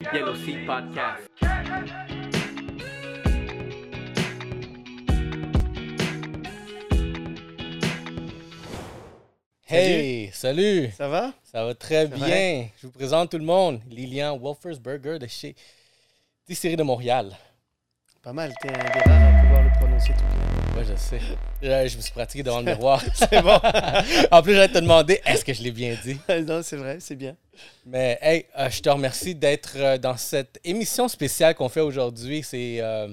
Yellow Seat Podcast. Hey, salut. Ça va? Ça va très Ça bien. Je vous présente tout le monde. Lilian Wolfersberger de chez Distillerie de Montréal. Pas mal, t'es un des rares à pouvoir le prononcer tout bien. Ouais, je sais. Je me suis pratiqué devant le miroir. C'est bon. en plus, j'allais te demander est-ce que je l'ai bien dit? non, c'est vrai, c'est bien. Mais hey, euh, je te remercie d'être euh, dans cette émission spéciale qu'on fait aujourd'hui. C'est euh,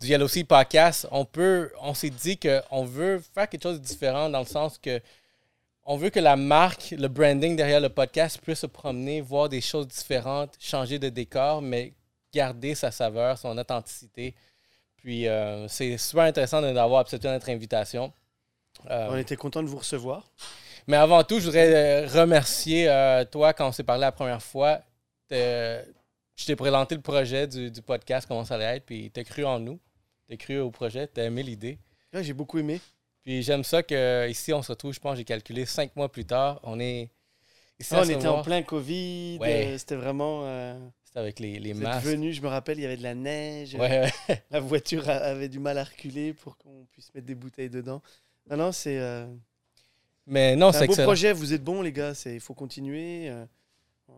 du Yellow Sea Podcast. On peut, on s'est dit qu'on veut faire quelque chose de différent dans le sens que on veut que la marque, le branding derrière le podcast puisse se promener, voir des choses différentes, changer de décor, mais garder sa saveur, son authenticité. Puis euh, c'est super intéressant d'avoir accepté notre invitation. Euh, On était content de vous recevoir. mais avant tout, je voudrais euh, remercier euh, toi quand on s'est parlé la première fois. Je t'ai présenté le projet du, du podcast, comment ça allait être, puis tu as cru en nous. Tu as cru au projet, tu as aimé l'idée. Ouais, J'ai beaucoup aimé. Puis j'aime ça qu'ici, on se retrouve, je pense, j'ai calculé cinq mois plus tard. On est ici Ah, on était en plein Covid. Ouais. C'était vraiment. C'était avec les, les vous êtes masques. venus, je me rappelle, il y avait de la neige. Ouais, ouais. La voiture avait du mal à reculer pour qu'on puisse mettre des bouteilles dedans. Non, non, c'est euh, Mais non, c'est un beau excellent. projet. Vous êtes bons, les gars. c'est- Il faut continuer. euh,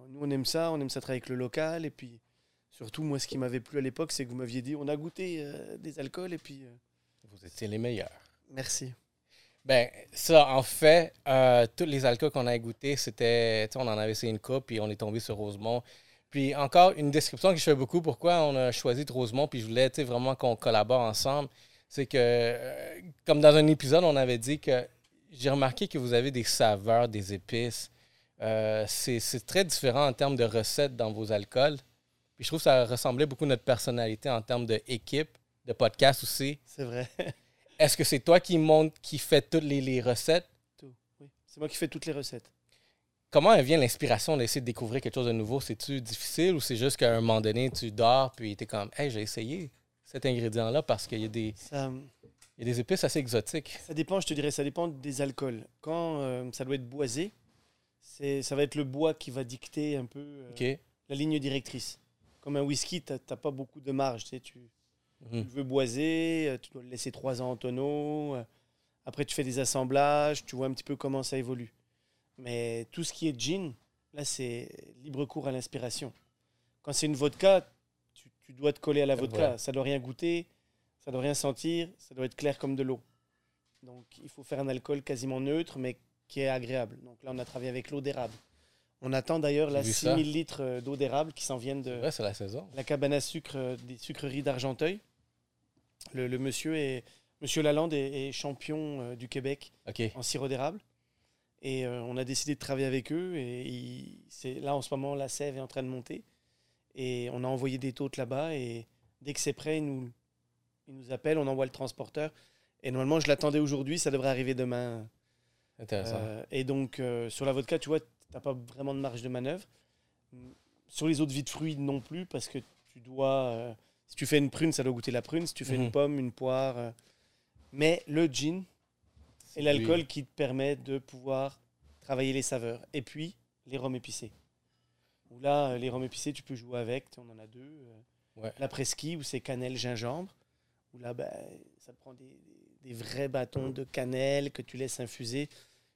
nous, on aime ça. On aime ça travailler avec le local. Et puis, surtout, moi, ce qui m'avait plu à l'époque, c'est que vous m'aviez dit on a goûté euh, des alcools. Et puis, euh, Vous étiez les meilleurs. merci. Ben, ça, en fait, tous les alcools qu'on a goûtés, c'était. tu On en avait essayé une coupe, puis on est tombé sur Rosemont. Puis encore, une description que je fais beaucoup, pourquoi on a choisi de Rosemont, puis je voulais vraiment qu'on collabore ensemble. C'est que, euh, comme dans un épisode, on avait dit que j'ai remarqué que vous avez des saveurs, des épices. Euh, c'est c'est très différent en termes de recettes dans vos alcools. Puis je trouve que ça ressemblait beaucoup à notre personnalité en termes d'équipe, de podcast aussi. C'est vrai. Est-ce que c'est toi qui monte, qui fait toutes les, les recettes? Tout, oui. C'est moi qui fais toutes les recettes. Comment vient l'inspiration d'essayer de découvrir quelque chose de nouveau? C'est-tu difficile ou c'est juste qu'à un moment donné, tu dors puis tu es comme, hey, j'ai essayé cet ingrédient-là parce qu'il y, a des- Ça, il y a des épices assez exotiques. ça dépend, je te dirais, ça dépend des alcools. Quand euh, ça doit être boisé, c'est, ça va être le bois qui va dicter un peu euh, la ligne directrice. Comme un whisky, tu n'as pas beaucoup de marge. Tu, sais, tu, tu Mhm. veux boiser, euh, tu dois le laisser trois ans en tonneau. euh, Après, tu fais des assemblages, tu vois un petit peu comment ça évolue. Mais tout ce qui est gin, là, c'est libre cours à l'inspiration. Quand c'est une vodka, tu, tu dois te coller à la Ouais. vodka. Ça doit rien goûter, ça doit rien sentir, ça doit être clair comme de l'eau. Donc, il faut faire un alcool quasiment neutre, mais qui est agréable. Donc là, on a travaillé avec l'eau d'érable. On attend d'ailleurs ça. 6000 litres euh, d'eau d'érable qui s'en viennent de Ouais, la saison. la cabane à sucre euh, des sucreries d'Argenteuil. Le, le monsieur est, Monsieur Lalande est, est champion euh, du Québec en sirop d'érable. Et euh, on a décidé de travailler avec eux. Et c'est là, en ce moment, la sève est en train de monter. Et on a envoyé des tôtes là-bas. Et dès que c'est prêt, ils nous, ils nous appellent, on envoie le transporteur. Et normalement, je l'attendais aujourd'hui, ça devrait arriver demain. Intéressant. Euh, et donc, euh, sur la vodka, tu vois, tu n'as pas vraiment de marge de manœuvre. Sur les autres vies de fruits, non plus, parce que tu dois. euh, si tu fais une prune, ça doit goûter la prune. Si tu fais Mhm. une pomme, une poire. mais le gin est l'alcool qui te permet de pouvoir travailler les saveurs. Et puis, les rhums épicés. Où là, euh, les rhums épicés, tu peux jouer avec. On en a deux. euh, Ouais. La presqu'île, où c'est cannelle, gingembre. Où là, ben, ça prend des, vrais bâtons de cannelle que tu laisses infuser.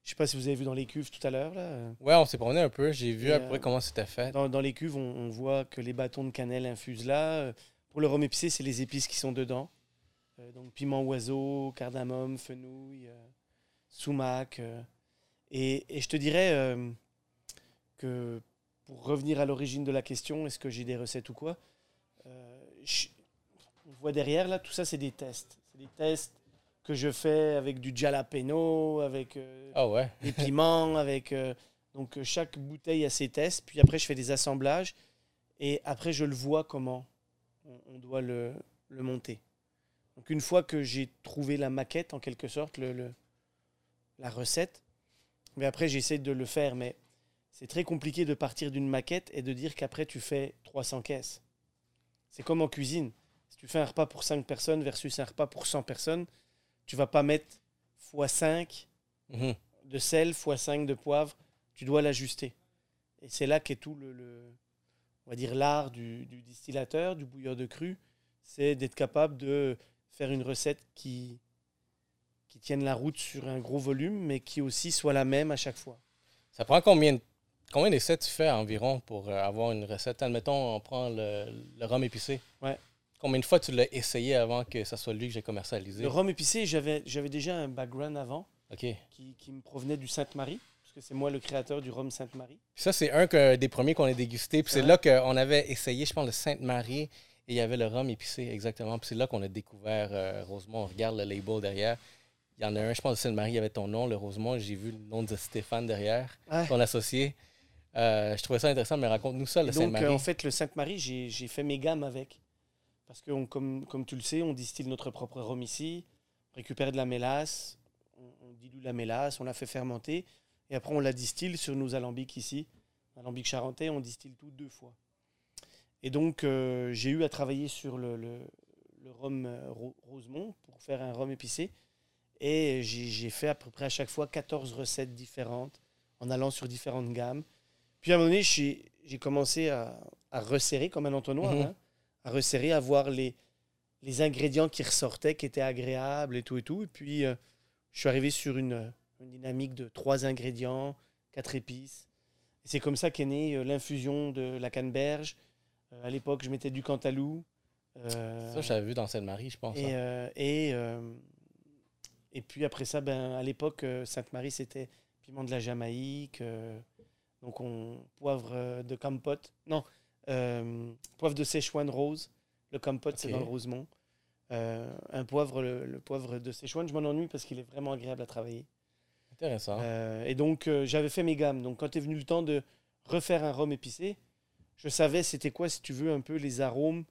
Je sais pas si vous avez vu dans les cuves tout à l'heure. là. Ouais, on s'est promené un peu. J'ai vu Et, à peu près euh, comment c'était fait. Dans, dans les cuves, on, on voit que les bâtons de cannelle infusent là. Euh, Pour le rhum épicé, c'est les épices qui sont dedans. Euh, donc piment oiseau, cardamome, fenouil, euh, sumac. euh. et, et je te dirais euh, que pour revenir à l'origine de la question, est-ce que j'ai des recettes ou quoi euh, je- On voit derrière là, tout ça c'est des tests. C'est des tests que je fais avec du jalapeno, avec euh, Ah ouais. des piments, avec. euh, donc, chaque bouteille a ses tests. Puis après, je fais des assemblages. Et après, je le vois comment on, on doit le, le monter. Donc, une fois que j'ai trouvé la maquette, en quelque sorte, le, le- la recette, mais après, j'essaie de le faire. Mais c'est très compliqué de partir d'une maquette et de dire qu'après, tu fais 300 caisses. C'est comme en cuisine. Si tu fais un repas pour 5 personnes versus un repas pour 100 personnes, tu vas pas mettre x 5 Mhm. de sel x 5 de poivre, tu dois l'ajuster. Et c'est là qu'est tout le, le- on va dire, l'art du, du distillateur, du bouilleur de cru, c'est d'être capable de faire une recette qui, qui tienne la route sur un gros volume, mais qui aussi soit la même à chaque fois. Ça prend combien, de- combien d'essais tu fais environ pour euh, avoir une recette? Admettons, on prend le, le rhum épicé. Ouais. Combien de fois tu l'as essayé avant que ça soit lui que j'ai commercialisé? Le rhum épicé, j'avais déjà un background avant OK. qui, qui me provenait du Sainte-Marie, parce que c'est moi le créateur du rhum Sainte-Marie. Ça, c'est un que- des premiers qu'on a dégusté. Puis c'est là qu'on avait essayé, je pense, le Sainte-Marie. Et il y avait le rhum épicé, exactement. Puis c'est là qu'on a découvert euh, Rosemont. On regarde le label derrière. Il y en a un, je pense, le Sainte-Marie, il y avait ton nom, le Rosemont. J'ai vu le nom de Stéphane derrière, Ouais. ton associé. Euh, je trouvais ça intéressant, mais raconte-nous ça, le Et donc, Sainte-Marie. euh, en fait, le Sainte-Marie, j'ai fait mes gammes avec. Parce que, on- comme, comme tu le sais, on distille notre propre rhum ici, on récupère de la mélasse, on, on dilue la mélasse, on la fait fermenter, et après on la distille sur nos alambics ici. Alambic charentais, on distille tout deux fois. Et donc, euh, j'ai eu à travailler sur le, le, le rhum Ro- Rosemont pour faire un rhum épicé. Et j'ai fait à peu près à chaque fois 14 recettes différentes en allant sur différentes gammes. Puis à un moment donné, j'ai commencé à, à resserrer comme un entonnoir, Mhm. hein, à resserrer, à voir les, les ingrédients qui ressortaient, qui étaient agréables et tout et tout. Et puis, euh, je suis arrivé sur une, une dynamique de trois ingrédients, quatre épices. Et c'est comme ça qu'est née euh, l'infusion de la canneberge. Euh, à l'époque, je mettais du cantalou. euh, Ça, j'avais vu dans Sainte-Marie, je pense. et, hein. et, et puis après ça, ben, à l'époque, euh, Sainte-Marie, c'était piment de la Jamaïque, euh, donc on, poivre euh, de campote, non, poivre de Szechuan rose. Le campote, c'est dans le Rosemont. Un poivre, le, le poivre de Szechuan, je m'en ennuie parce qu'il est vraiment agréable à travailler. Intéressant. Euh, et donc, euh, j'avais fait mes gammes. Donc, quand est venu le temps de refaire un rhum épicé, je savais c'était quoi, si tu veux, un peu les arômes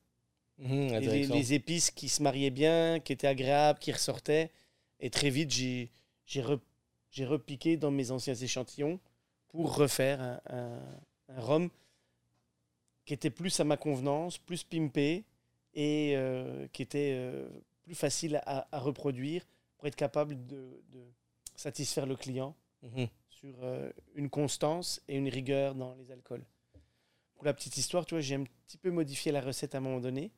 les, direction. les épices qui se mariaient bien, qui étaient agréables, qui ressortaient. Et très vite, j'ai j'ai re- j'ai repiqué dans mes anciens échantillons pour refaire un, un- un rhum qui était plus à ma convenance, plus pimpé et euh, qui était euh, plus facile à, à reproduire pour être capable de, de satisfaire le client Mhm. sur euh, une constance et une rigueur dans les alcools. Pour la petite histoire, tu vois, j'ai un petit peu modifié la recette à un moment donné.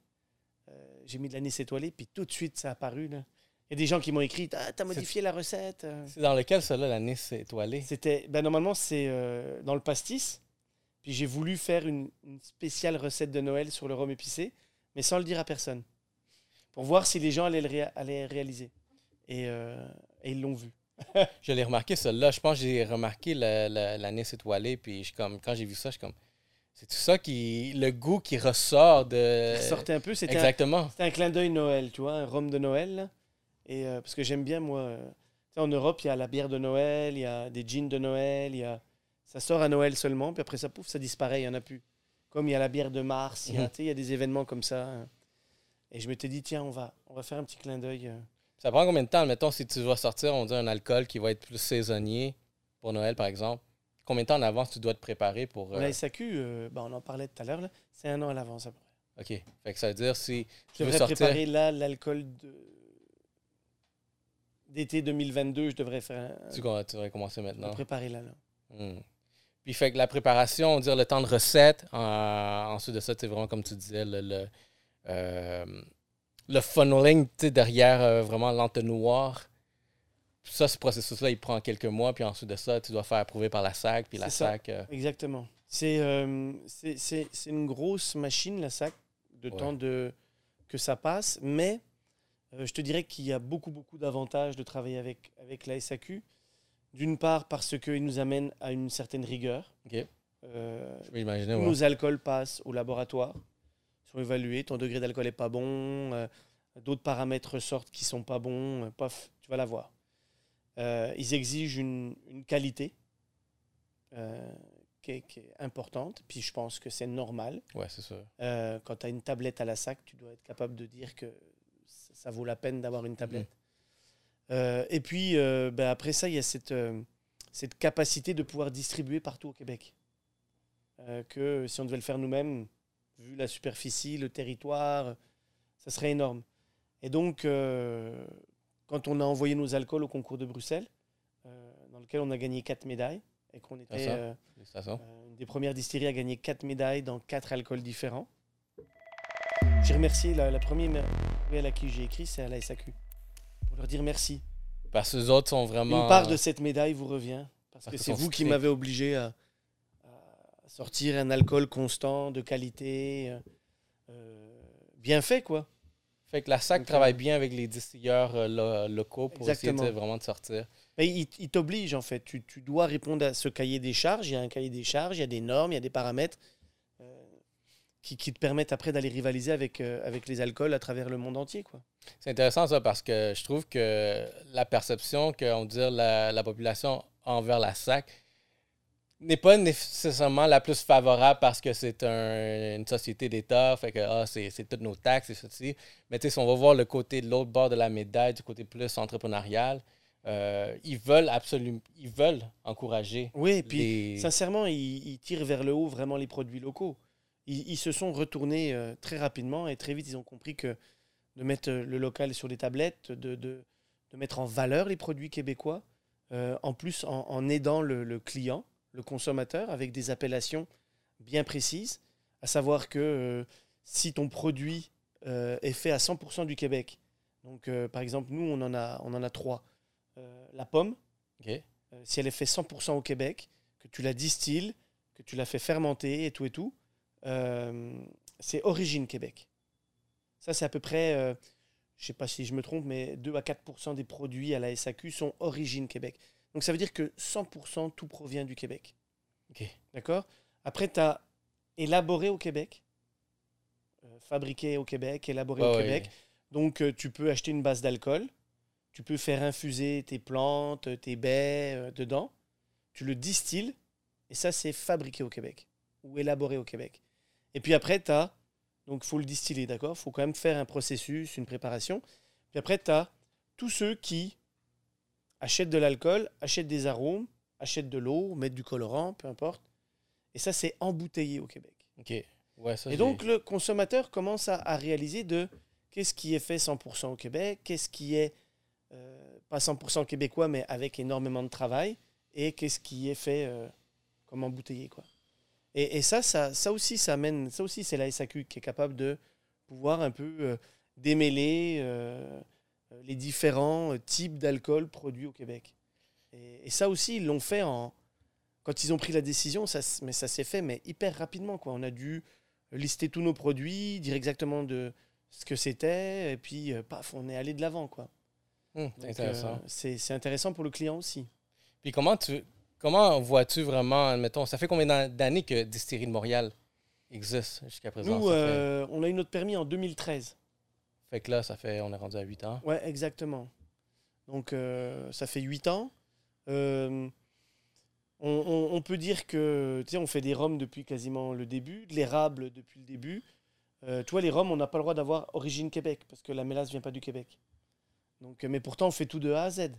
J'ai mis de l'anis étoilé, puis tout de suite, ça a apparu. là. Il y a des gens qui m'ont écrit Ah, t'as modifié la recette. euh. C'est dans lequel, cela, la Nice étoilée? C'était, ben, normalement, c'est euh, dans le pastis. Puis j'ai voulu faire une, une spéciale recette de Noël sur le rhum épicé, mais sans le dire à personne. Pour voir si les gens allaient le réa- allaient réaliser. Et, euh, et ils l'ont vu. Je l'ai remarqué, celle-là. Je pense que j'ai remarqué la, la, la Nice étoilée. Puis je, comme, quand j'ai vu ça, je suis comme. C'est tout ça qui. Le goût qui ressort de. Il ressortait un peu. C'était Exactement. C'était un clin d'œil Noël, tu vois, un rhum de Noël. là. Et euh, parce que j'aime bien, moi. euh, en Europe, il y a la bière de Noël, il y a des jeans de Noël, il y a... ça sort à Noël seulement, puis après ça, pouf, ça disparaît, il n'y en a plus. Comme il y a la bière de mars, il y a, Mhm. il y a des événements comme ça. hein. Et je m'étais dit, tiens, on va, on va faire un petit clin d'œil. euh. Ça prend combien de temps, mettons, si tu vas sortir, on dit un alcool qui va être plus saisonnier pour Noël, par exemple? Combien de temps en avance tu dois te préparer pour. La SAQ, euh, ben, on en parlait tout à l'heure, c'est un an à l'avance. OK. Fait que ça veut dire si Je devrais sortir. préparer là l'alcool de... d'été 2022, je devrais faire. Tu, tu devrais commencer maintenant. préparer là. là. Hmm. Puis fait que la préparation, on dire le temps de recette, euh, ensuite de ça, c'est vraiment comme tu disais, le, le, euh, le funneling tu sais, derrière euh, vraiment l'entonnoir. Ça, ce processus-là, il prend quelques mois, puis ensuite de ça, tu dois faire approuver par la SAC, puis la ça. SAC. euh, Exactement. C'est euh, c'est- c'est- c'est une grosse machine, la SAC, de Ouais. temps de, que ça passe, mais je te dirais qu'il y a beaucoup, beaucoup d'avantages de travailler avec, avec la SAQ. D'une part, parce qu'il nous amène à une certaine rigueur. OK. Euh, je peux imaginer, tous ouais. nos alcools passent au laboratoire, sont évalués, ton degré d'alcool n'est pas bon, euh, d'autres paramètres sortent qui sont pas bons, euh, paf, tu vas l'avoir. Euh, ils exigent une, une qualité euh, qui, est, qui est importante, puis je pense que c'est normal. Ouais, c'est. Euh, quand tu as une tablette à la sac, tu dois être capable de dire que ça, vaut la peine d'avoir une tablette. Euh, et puis, euh, ben, après ça, il y a cette, euh, cette capacité de pouvoir distribuer partout au Québec. Que si on devait le faire nous-mêmes, vu la superficie, le territoire, ça serait énorme. Et donc, quand on a envoyé nos alcools au concours de Bruxelles, dans lequel on a gagné quatre médailles, et qu'on était ça. une des premières distilleries à gagner quatre médailles dans quatre alcools différents. J'ai remercié la, la première à qui j'ai écrit, c'est à la SAQ. Pour leur dire merci. Parce que les autres sont vraiment. Une part de cette médaille vous revient. Parce Parce que c'est vous qui m'avez obligé à, à sortir un alcool constant, de qualité, euh, euh, bien fait, quoi. Fait que la SAC Donc, travaille euh, bien avec les distilleurs euh, lo- locaux pour essayer de, vraiment de sortir. Mais il, il t'oblige, en fait. Tu, tu dois répondre à ce cahier des charges. Il y a un cahier des charges, il y a des normes, il y a des paramètres qui, qui te permettent après d'aller rivaliser avec, euh, avec les alcools à travers le monde entier, quoi. C'est intéressant ça parce que je trouve que la perception qu'on dire la, la population envers la SAC n'est pas nécessairement la plus favorable parce que c'est un- une société d'État, fait que ah, c'est c'est toutes nos taxes et ceci. Mais tu sais, si on va voir le côté de l'autre bord de la médaille, du côté plus entrepreneurial, euh, ils veulent absolument, ils veulent encourager Oui, et puis les... sincèrement, ils, ils tirent vers le haut vraiment les produits locaux. Ils, ils se sont retournés euh, très rapidement et très vite, ils ont compris que de mettre euh, le local sur les tablettes, de, de, de mettre en valeur les produits québécois, euh, en plus en, en aidant le, le client, le consommateur, avec des appellations bien précises, à savoir que euh, si ton produit euh, est fait à 100% du Québec, donc par exemple, nous, on en a, on en a trois. La pomme, si elle est faite 100% au Québec, que tu la distilles, que tu la fais fermenter et tout et tout, euh, c'est origine Québec. Ça, c'est à peu près, euh, je ne sais pas si je me trompe, mais 2 à 4% des produits à la SAQ sont origine Québec. Donc ça veut dire que 100% tout provient du Québec. Ok. D'accord? Après, tu as élaboré au Québec, euh, fabriqué au Québec, élaboré au. Québec. Donc, tu peux acheter une base d'alcool, tu peux faire infuser tes plantes, tes baies dedans, tu le distilles, et ça, c'est fabriqué au Québec ou élaboré au Québec. Et puis après, tu as, donc il faut le distiller, d'accord? Il faut quand même faire un processus, une préparation. Puis après, tu as tous ceux qui achètent de l'alcool, achètent des arômes, achètent de l'eau, mettent du colorant, peu importe. Et ça, c'est embouteillé au Québec. Ok. Ouais, ça, Et donc, le consommateur commence à, à réaliser de qu'est-ce qui est fait 100% au Québec, qu'est-ce qui est euh, pas 100% québécois, mais avec énormément de travail, et qu'est-ce qui est fait euh, comme embouteillé. Quoi. Et, et ça, ça, ça aussi, ça amène, ça aussi, c'est la SAQ qui est capable de pouvoir un peu euh, démêler euh, euh, les différents types d'alcool produits au Québec. Et, et ça aussi, ils l'ont fait en... Quand ils ont pris la décision, ça, mais ça s'est fait mais hyper rapidement. Quoi. On a dû lister tous nos produits, dire exactement de ce que c'était, et puis euh, paf, on est allé de l'avant. quoi. Hmm, Donc, intéressant. c'est c'est intéressant pour le client aussi. Puis comment tu comment vois-tu vraiment, mettons, ça fait combien d'an- d'années que Distillerie de Montréal existe jusqu'à présent? Nous, fait- euh, on a eu notre permis en 2013. fait... que là, ça fait, on est rendu à 8 ans. Ouais, exactement. Donc, euh, ça fait 8 ans. Euh, on, on- on peut dire que, tu sais, on fait des rhums depuis quasiment le début, de l'érable depuis le début. Euh, toi, les rhums, on n'a pas le droit d'avoir origine Québec, parce que la mélasse vient pas du Québec. Donc, mais pourtant, on fait tout de A à Z.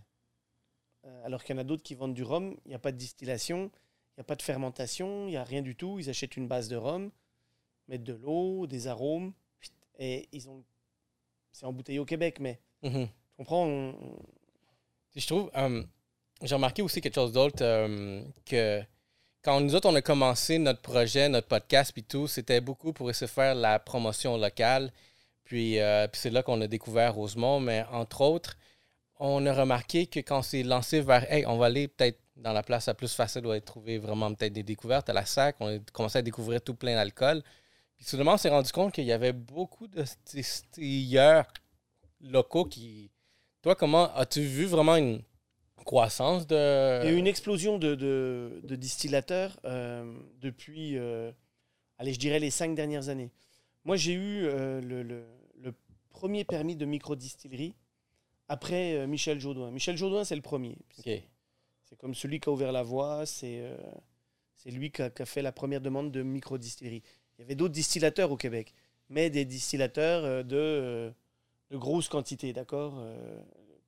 Euh, alors qu'il y en a d'autres qui vendent du rhum, il n'y a pas de distillation, il n'y a pas de fermentation, il n'y a rien du tout. Ils achètent une base de rhum, mettent de l'eau, des arômes, et ils ont... C'est embouteillé au Québec, mais Mhm. tu comprends on- je trouve, euh, j'ai remarqué aussi quelque chose d'autre, euh, que quand nous autres, on a commencé notre projet, notre podcast, puis tout, c'était beaucoup pour essayer de faire la promotion locale. Puis, euh, puis c'est là qu'on a découvert Rosemont, mais entre autres, on a remarqué que quand on s'est lancé vers, hey, on va aller peut-être dans la place la plus facile où être trouver vraiment peut-être des découvertes à la SAC, on a commencé à découvrir tout plein d'alcool. Puis soudainement, on s'est rendu compte qu'il y avait beaucoup de distilleurs locaux qui. Toi, comment as-tu vu vraiment une croissance de. Il y a eu une explosion de, de- de distillateurs euh, depuis, euh, allez, je dirais, les cinq dernières années. Moi, j'ai eu euh, le, le- le premier permis de microdistillerie après euh, Michel Jaudoin. Michel Jaudoin, c'est le premier. C'est comme celui qui a ouvert la voie, c'est euh, c'est lui qui a, qui a fait la première demande de microdistillerie. Il y avait d'autres distillateurs au Québec, mais des distillateurs euh, de, de grosses quantités, d'accord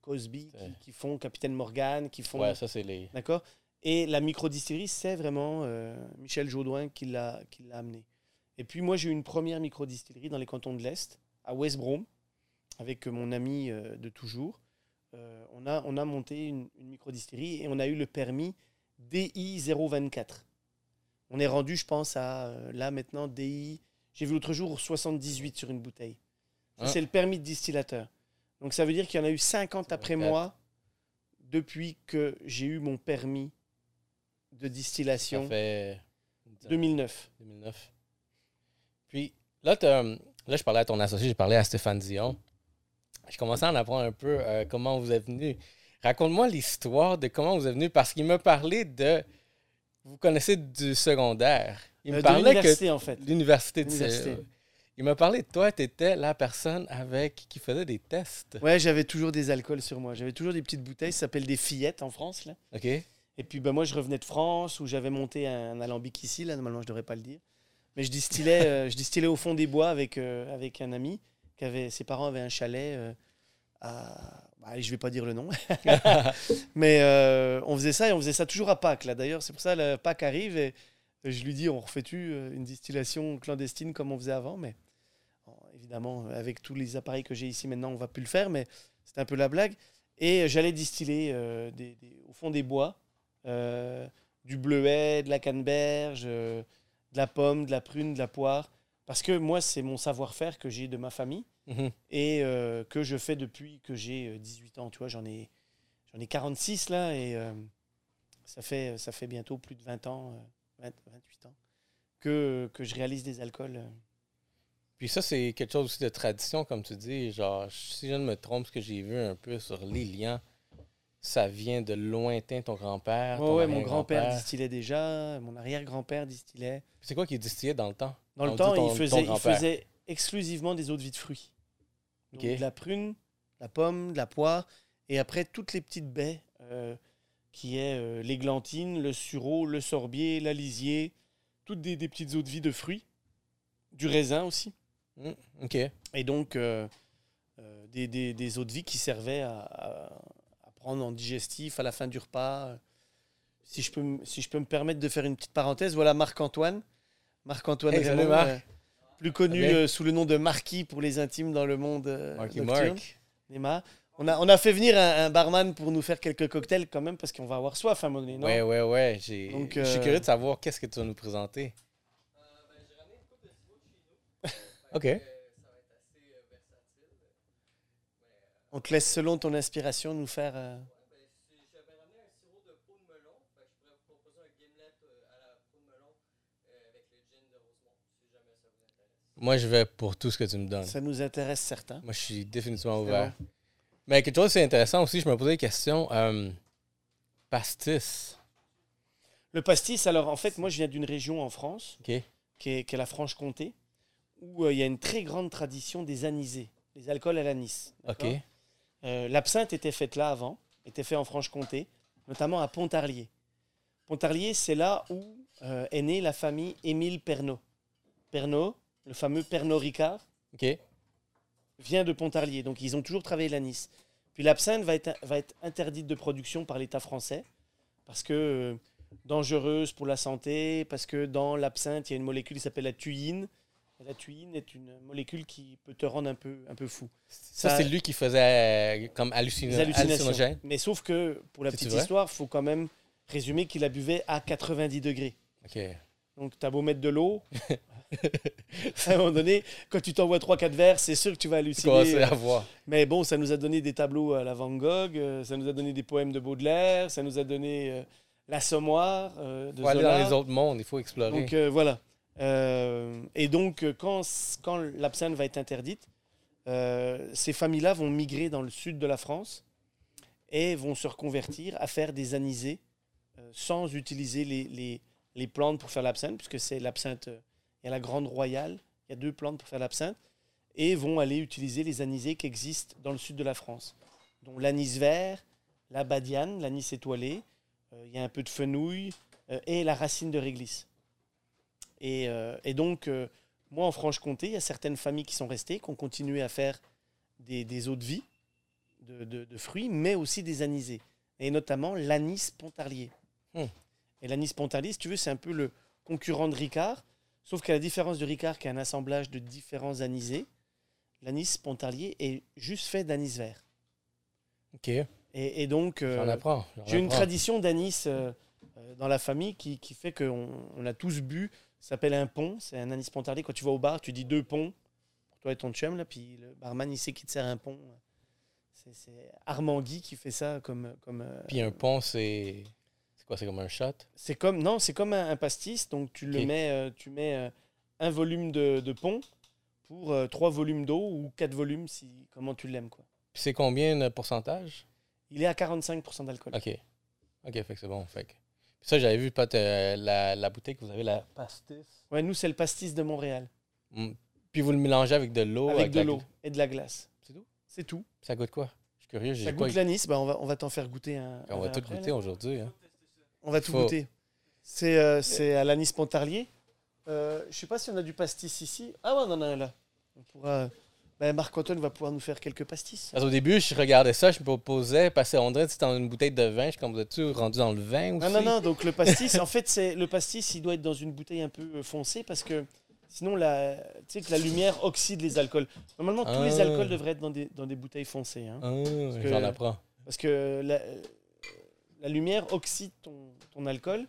Cosby, qui, qui font Capitaine Morgan, qui font... Ouais, ça, c'est les. D'accord Et la microdistillerie, c'est vraiment Michel Jaudoin qui l'a qui l'a amené. Et puis moi, j'ai eu une première microdistillerie dans les cantons de l'Est, à West Brom, avec mon ami euh, de toujours. Euh, on, a, on a monté une, une microdistillerie et on a eu le permis DI 024. On est rendu, je pense, à euh, là maintenant DI. J'ai vu l'autre jour 78 sur une bouteille. Ça, Ah. C'est le permis de distillateur. Donc ça veut dire qu'il y en a eu 50 après 54. moi depuis que j'ai eu mon permis de Ça distillation fait 2009. 2009. Puis là, là, je parlais à ton associé, j'ai parlé à Stéphane Dion. Je commençais à en apprendre un peu euh, comment vous êtes venu. Raconte-moi l'histoire de comment vous êtes venu, parce qu'il m'a parlé de. Vous connaissez du secondaire. Il Euh, me parlait que. en fait. L'université de L'université. Il m'a parlé de toi, tu étais la personne avec qui faisait des tests. Ouais, j'avais toujours des alcools sur moi. J'avais toujours des petites bouteilles, ça s'appelle des fillettes en France. Là. OK? Et puis ben, moi, je revenais de France où j'avais monté un alambic ici. Là, normalement, je devrais pas le dire. Mais je distillais, euh, je distillais au fond des bois avec, euh, avec un ami. Qui avait, ses parents avaient un chalet euh, à. bah, je vais pas dire le nom. Mais euh, on faisait ça et on faisait ça toujours à Pâques. Là. D'ailleurs, c'est pour ça que Pâques arrive et je lui dis on refait-tu euh, une distillation clandestine comme on faisait avant? Mais bon, évidemment, avec tous les appareils que j'ai ici maintenant, on va plus le faire. Mais c'était un peu la blague. Et j'allais distiller euh, des- des- au fond des bois du bleuet, de la canneberge, de la pomme, de la prune, de la poire. Parce que moi, c'est mon savoir-faire que j'ai de ma famille Mhm. et euh, que je fais depuis que j'ai euh, 18 ans. Tu vois, j'en ai, j'en ai 46 là et euh, ça, fait, ça fait bientôt plus de 20 ans, euh, 20, 28 ans, que, que je réalise des alcools. euh. Puis ça, c'est quelque chose aussi de tradition, comme tu dis. Genre, si je ne me trompe, ce que j'ai vu un peu sur les liens, ça vient de lointain, ton grand-père. Ouais, ton ouais, mon grand-père distillait déjà, mon arrière-grand-père distillait. C'est quoi qui distillait dans le temps? Dans le temps, ton- il, faisait, il exclusivement des eaux de vie de fruits. Donc, de la prune, de la pomme, de la poire, et après toutes les petites baies, euh, qui est euh, l'églantine, le sureau, le sorbier, la lisier, toutes des, des petites eaux de vie de fruits, du raisin aussi, Mm, OK. et donc euh, des, des- des eaux de vie qui servaient à, à- à prendre en digestif à la fin du repas. Si je peux, si je peux me permettre de faire une petite parenthèse, voilà Marc-Antoine. Marc-Antoine Hey, salut, Raymond, Marc. euh, plus connu euh, sous le nom de Marquis pour les intimes dans le monde euh, Marky nocturne. Mark. On a, on a fait venir un, un barman pour nous faire quelques cocktails quand même parce qu'on va avoir soif à un moment donné, non Ouais, ouais, ouais. j'ai- Donc, Je suis curieux de savoir qu'est-ce que tu vas nous présenter. OK. On te laisse selon ton inspiration nous faire... Moi, je vais pour tout ce que tu me donnes. Ça nous intéresse certains. Moi, je suis définitivement ouvert. Mais quelque chose, c'est intéressant aussi, je me posais des questions. Euh, pastis. Le pastis, alors en fait, moi je viens d'une région en France qui est, qui est la Franche-Comté, où euh, il y a une très grande tradition des anisés, les alcools à l'anis. Euh, L'absinthe était faite là avant, était fait en Franche-Comté, notamment à Pontarlier. Pontarlier, c'est là où est née la famille Émile Pernod. Pernod, le fameux Pernod Ricard, vient de Pontarlier. Donc ils ont toujours travaillé l'anis. Puis l'absinthe va être, va être interdite de production par l'État français parce que euh, dangereuse pour la santé, parce que dans l'absinthe, il y a une molécule qui s'appelle la thuine. La thuine est une molécule qui peut te rendre un peu, un peu fou. Ça, Ça- c'est lui qui faisait euh, comme hallucino- hallucinogène. Mais sauf que, pour la petite histoire, il faut quand même résumer qu'il la buvait à 90 degrés. Donc, tu as beau mettre de l'eau. à un moment donné, quand tu t'envoies 3-4 verres, c'est sûr que tu vas halluciner. commences à voir. Mais bon, ça nous a donné des tableaux à la Van Gogh, euh, ça nous a donné des poèmes de Baudelaire, ça nous a donné euh, l'Assommoir euh, de aller dans les autres mondes, il faut explorer. Donc euh, voilà. Euh, et donc, quand, quand l'absinthe va être interdite, ces familles-là vont migrer dans le sud de la France et vont se reconvertir à faire des anisés euh, sans utiliser les, les- les plantes pour faire l'absinthe, puisque c'est l'absinthe, euh, il y a la Grande Royale, il y a deux plantes pour faire l'absinthe, et vont aller utiliser les anisés qui existent dans le sud de la France, dont l'anis vert, la badiane, l'anis étoilé, euh, il y a un peu de fenouil euh, et la racine de réglisse. Et, donc, moi, en Franche-Comté, il y a certaines familles qui sont restées, qui ont continué à faire des, eaux de vie, de, fruits, mais aussi des anisés. Et notamment l'anis pontarlier. Hmm. Et l'anis pontarlier, si tu veux, c'est un peu le concurrent de Ricard, sauf qu'à la différence de Ricard, qui est un assemblage de différents anisés, l'anis pontarlier est juste fait d'anis vert. OK. Et, et donc, euh, j'ai une tradition d'anis euh, euh, dans la famille qui, qui fait qu'on on a tous bu. Ça s'appelle un pont. C'est un anis pontarlier. Quand tu vas au bar, tu dis deux ponts pour toi et ton chum. Là, puis le barman, il sait qu'il te sert un pont. C'est- C'est Armand Guy qui fait ça comme. comme euh, Puis un pont, c'est. C'est quoi C'est comme un shot? C'est comme non, c'est comme un, un pastis. Donc tu le mets, euh, tu mets euh, un volume de, de pont pour euh, trois volumes d'eau ou quatre volumes si comment tu l'aimes quoi. Puis c'est combien de pourcentage? Il est à 45% d'alcool. Ok. Ok, fait que c'est bon. Fait que... Puis ça, j'avais vu peut-être euh, la, la bouteille que vous avez, la pastis. Ouais, nous c'est le pastis de Montréal Mm. Puis vous le mélangez avec de l'eau. avec de l'eau et de la glace. C'est tout? C'est tout. Ça goûte quoi? Je suis curieux. Ça J'ai goûte pas... l'anis. Bah, on va on va t'en faire goûter un. On va tout après, goûter aujourd'hui. Hein. On va tout goûter. C'est euh, c'est à l'anis Pontarlier. Euh, je sais pas si on a du pastis ici. Ah ouais, on en a un là. On pourra. Ben, Marc Antoine va pouvoir nous faire quelques pastis. Parce qu'au début, je regardais ça, je me posais, parce qu'on dirait que c'était dans une bouteille de vin. Je suis comme, vous êtes-tu rendu dans le vin aussi? Non, non, non. Donc le pastis, en fait, c'est le pastis, il doit être dans une bouteille un peu euh, foncée parce que sinon, la, tu sais que la lumière oxyde les alcools. Normalement, tous les Ah. alcools devraient être dans des, dans des bouteilles foncées. hein. Ah, que- J'en apprends. Parce que la, euh, la lumière oxyde ton, ton alcool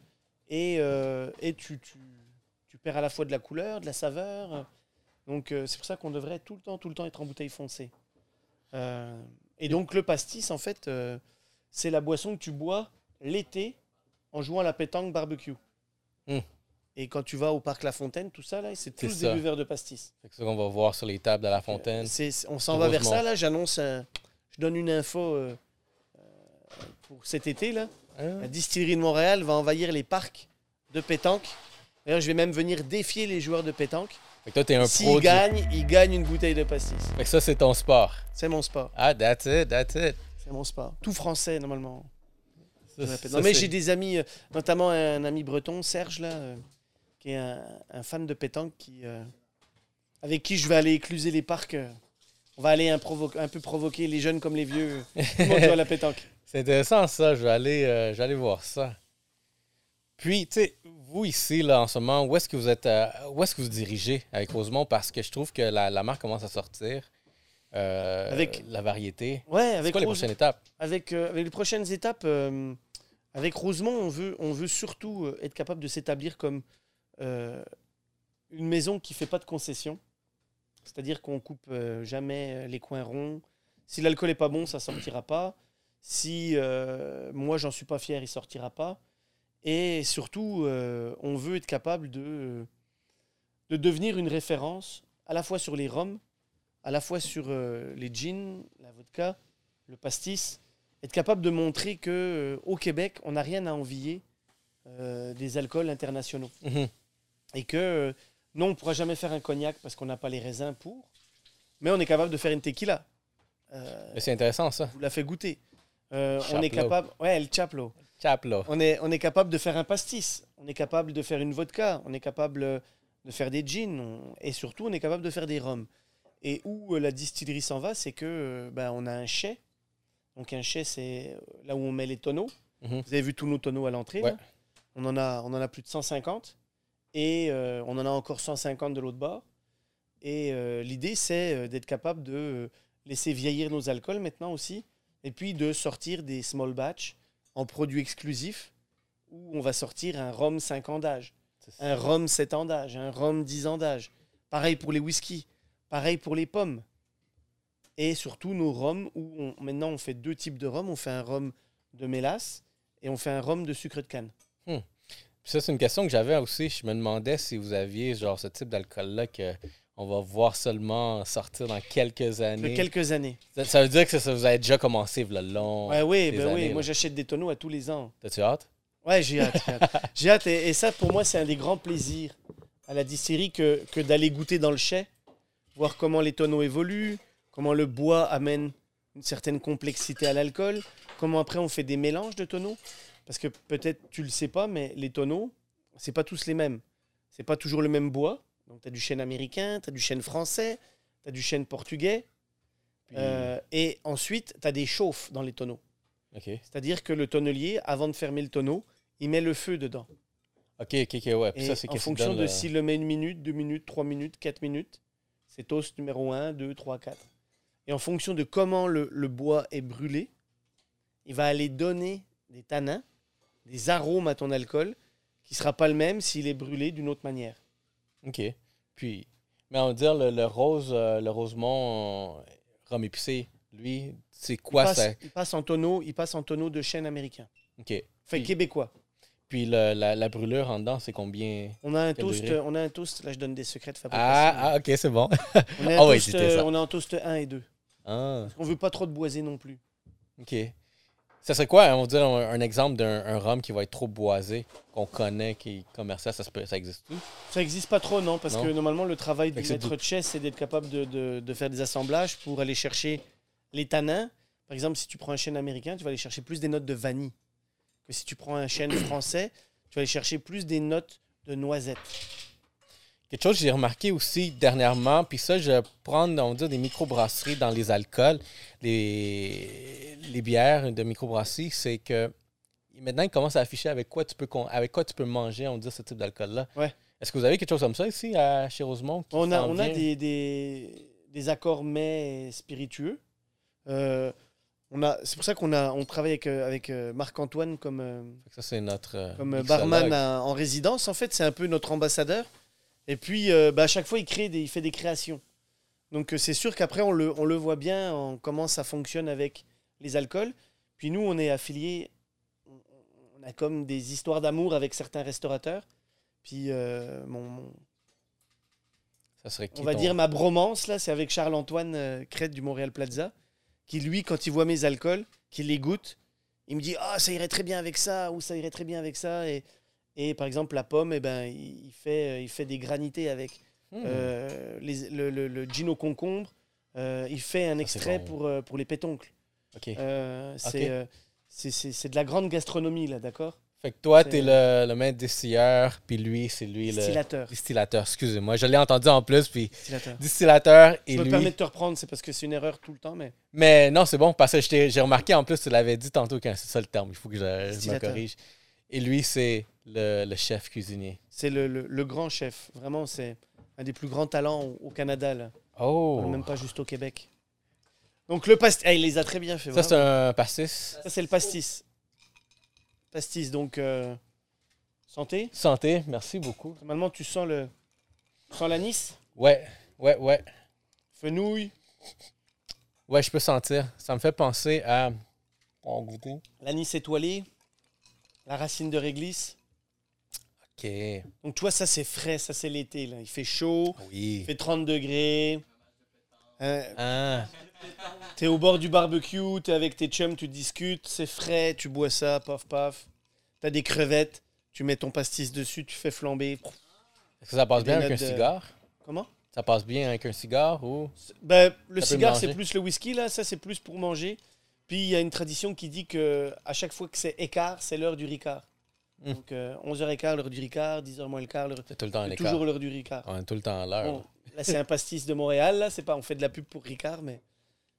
et, euh, et tu, tu, tu perds à la fois de la couleur, de la saveur. Donc euh, c'est pour ça qu'on devrait tout le temps, tout le temps être en bouteille foncée. Euh, et donc le pastis, en fait, c'est la boisson que tu bois l'été en jouant à la pétanque barbecue. Hmm. Et quand tu vas au parc La Fontaine, tout ça, là, c'est tous des buveurs de pastis. C'est ça qu'on va voir sur les tables de la fontaine. On s'en va vers ça, là. J'annonce, je donne une info pour cet été, là. Ah. La distillerie de Montréal va envahir les parcs de pétanque. D'ailleurs, je vais même venir défier les joueurs de pétanque. Fait que toi, t'es un S'ils pro. du- gagnent, ils gagnent une bouteille de pastis. Fait que ça, c'est ton sport. C'est mon sport. Ah, that's it, that's it. C'est mon sport. Tout français, normalement. Ça, Je répète. ça, non, mais c'est- j'ai des amis, euh, notamment un ami breton, Serge, là, euh, qui est un, un fan de pétanque, qui, euh, avec qui je vais aller écluser les parcs. euh. On va aller un, provo- un peu provoquer les jeunes comme les vieux. Tout le monde joue à la pétanque. C'est intéressant ça, je vais aller, euh, je vais aller voir ça. Puis, tu sais, vous ici, là, en ce moment, où est-ce que vous êtes, euh, où est-ce que vous dirigez avec Rosemont? Parce que je trouve que la, la marque commence à sortir. euh, Avec- la variété. Ouais, avec quoi les prochaines étapes? avec, avec les prochaines étapes, avec Rosemont, on veut, on veut surtout être capable de s'établir comme une maison qui fait pas de concessions. C'est-à-dire qu'on coupe jamais les coins ronds. Si l'alcool est pas bon, ça sortira pas. Si euh, moi j'en suis pas fier, il sortira pas. Et surtout, euh, on veut être capable de, de devenir une référence à la fois sur les rhums, à la fois sur euh, les gins, la vodka, le pastis, être capable de montrer que euh, au Québec, on n'a rien à envier des alcools internationaux Mhm. et que non, on ne pourra jamais faire un cognac parce qu'on n'a pas les raisins pour, mais on est capable de faire une tequila. Euh, C'est intéressant ça. vous la fait goûter. Euh, on est capable, ouais, le chaplo. Chaplo. On est, on est capable de faire un pastis, on est capable de faire une vodka, on est capable de faire des gins, on- et surtout on est capable de faire des rhums. Et où euh, la distillerie s'en va, c'est que ben, on a un chai. Donc un chai, c'est là où on met les tonneaux. Mhm. Vous avez vu tous nos tonneaux à l'entrée. Ouais. On, en a, on en a plus de 150. Et euh, on en a encore 150 de l'autre bord. Et euh, l'idée, c'est d'être capable de laisser vieillir nos alcools maintenant aussi. Et puis de sortir des small batch en produits exclusifs où on va sortir un rhum 5 ans d'âge, un rhum 7 ans d'âge, un rhum 10 ans d'âge. Pareil pour les whiskies, pareil pour les pommes. Et surtout nos rhums où on- maintenant on fait deux types de rhum. On fait un rhum de mélasse et on fait un rhum de sucre de canne. Puis ça, c'est une question que j'avais aussi. Je me demandais si vous aviez genre ce type d'alcool-là que on va voir seulement sortir dans quelques De années. quelques années. Ça, ça veut dire que ça, vous avez déjà commencé le long. Ouais, oui, ben oui. Moi j'achète des tonneaux à tous les ans. T'as-tu hâte? Ouais, j'ai hâte. J'ai hâte. J'ai hâte. Et, et ça, pour moi, c'est un des grands plaisirs à la distillerie que, que d'aller goûter dans le chai, voir comment les tonneaux évoluent, comment le bois amène une certaine complexité à l'alcool, comment après on fait des mélanges de tonneaux. Parce que peut-être tu le sais pas, mais les tonneaux, c'est pas tous les mêmes. C'est pas toujours le même bois. Donc tu as du chêne américain, tu as du chêne français, tu as du chêne portugais. Puis- Euh, et ensuite, tu as des chauffes dans les tonneaux. OK. C'est-à-dire que le tonnelier, avant de fermer le tonneau, il met le feu dedans. OK, OK, OK, ouais. Puis Et ça, c'est en fonction de le- s'il le met une minute, deux minutes, trois minutes, quatre minutes, c'est toast numéro 1, 2, 3, 4. Et en fonction de comment le, le bois est brûlé, il va aller donner des tanins, des arômes à ton alcool qui sera pas le même s'il est brûlé d'une autre manière. OK. Puis, mais on va dire le, le rose, euh, le rosemont euh, rhum épicé, lui, c'est quoi il, passe, ça? il passe en tonneau, il passe en tonneau de chêne américain. OK. Fait Puis- québécois. Puis le- la, la brûlure en dedans, c'est combien? On a un toast, degré? on a un toast, là je donne des secrets de fabrication. Ah, ah, OK, c'est bon. on, a un ah toast, euh, ça. on a un toast 1 et 2. ah, On veut pas trop de boisé non plus. OK. Ça serait quoi, on va dire, un, un exemple d'un un rhum qui va être trop boisé, qu'on connaît, qui est commercial, ça, se peut- ça existe pas trop, non, parce Non? que normalement le travail du maître de chess, c'est d'être capable de, de- de faire des assemblages pour aller chercher les tanins. Par exemple, si tu prends un chêne américain, tu vas aller chercher plus des notes de vanille que si tu prends un chêne français, tu vas aller chercher plus des notes de noisette. Quelque chose que j'ai remarqué aussi dernièrement, puis ça, je prends, on va dire, des microbrasseries dans les alcools, les, les bières de microbrasserie, c'est que maintenant, ils commencent à afficher avec quoi tu peux, avec quoi tu peux manger, on va dire, ce type d'alcool-là. Ouais. Est-ce que vous avez quelque chose comme ça ici, à, chez Rosemont? On a, on a des, des, des accords mets spiritueux. Euh, on a, c'est pour ça qu'on a, on travaille avec, euh, avec euh, Marc-Antoine comme, Ça, c'est notre. comme barman à- en résidence. En fait, c'est un peu notre ambassadeur. Et puis, euh, bah, à chaque fois, il, crée des, il fait des créations. Donc, euh, c'est sûr qu'après, on le, on le voit bien en comment ça fonctionne avec les alcools. Puis, nous, on est affiliés. On, on a comme des histoires d'amour avec certains restaurateurs. Puis, euh, mon, mon- Ça serait qui on va ton- dire ma bromance, là, c'est avec Charles-Antoine euh, Crête du Montréal Plaza, qui, lui, quand il voit mes alcools, qu'il les goûte, il me dit Ah, ça irait très bien avec ça, ou ça irait très bien avec ça. Et, et par exemple, la pomme, eh ben, il, fait, euh, il fait des granités avec Hmm. euh, les- le, le, le gin au concombre. Euh, il fait un c'est extrait bon. pour, euh, pour les pétoncles. OK. Euh, c'est Ok. euh, de la grande gastronomie, là, d'accord? Fait que toi, t'es le, le maître distilleur, puis lui, c'est lui le. Distillateur. Distillateur, excusez-moi. Je l'ai entendu en plus, puis Distillateur. distillateur et Je me lui. permets de te reprendre, c'est parce que c'est une erreur tout le temps, mais Mais non, c'est bon, parce que j'ai remarqué en plus, tu l'avais dit tantôt quand c'est ça le terme, il faut que je, je me corrige. Et lui, c'est le, le chef cuisinier. c'est le, le- le grand chef. Vraiment, c'est un des plus grands talents au, au Canada, là. Oh! même pas juste au Québec. Donc le pastis, il les a très bien fait. Ça, c'est un pastis? Ça, c'est le pastis. Pastis, donc euh, santé. Santé, merci beaucoup. Normalement, tu sens le, tu sens l'anis, Ouais, ouais, ouais. fenouil, Ouais, je peux sentir. Ça me fait penser à. L'anis étoilé, la racine de réglisse. Ok. Donc tu vois, ça c'est frais, ça c'est l'été. Là. Il fait chaud, il Oui. fait 30 degrés. Hein, Ah, t'es au bord du barbecue, t'es avec tes chums, tu discutes, c'est frais, tu bois ça, paf paf. T'as des crevettes, tu mets ton pastis dessus, tu fais flamber. est-ce que ça passe bien avec un de- cigare? Comment? Ça passe bien avec un cigare ou? Ben, le cigare, c'est plus le whisky, là. Ça, c'est plus pour manger. Puis, il y a une tradition qui dit que à chaque fois que c'est écart, c'est l'heure du ricard. Hmm. Donc, euh, 11h15, l'heure du ricard. 10h moins le quart, l'heure... C'est tout le temps un c'est écart. toujours l'heure du ricard. On est tout le temps à l'heure. Bon, là, c'est un pastis de Montréal. Là, c'est pas, on fait de la pub pour Ricard, mais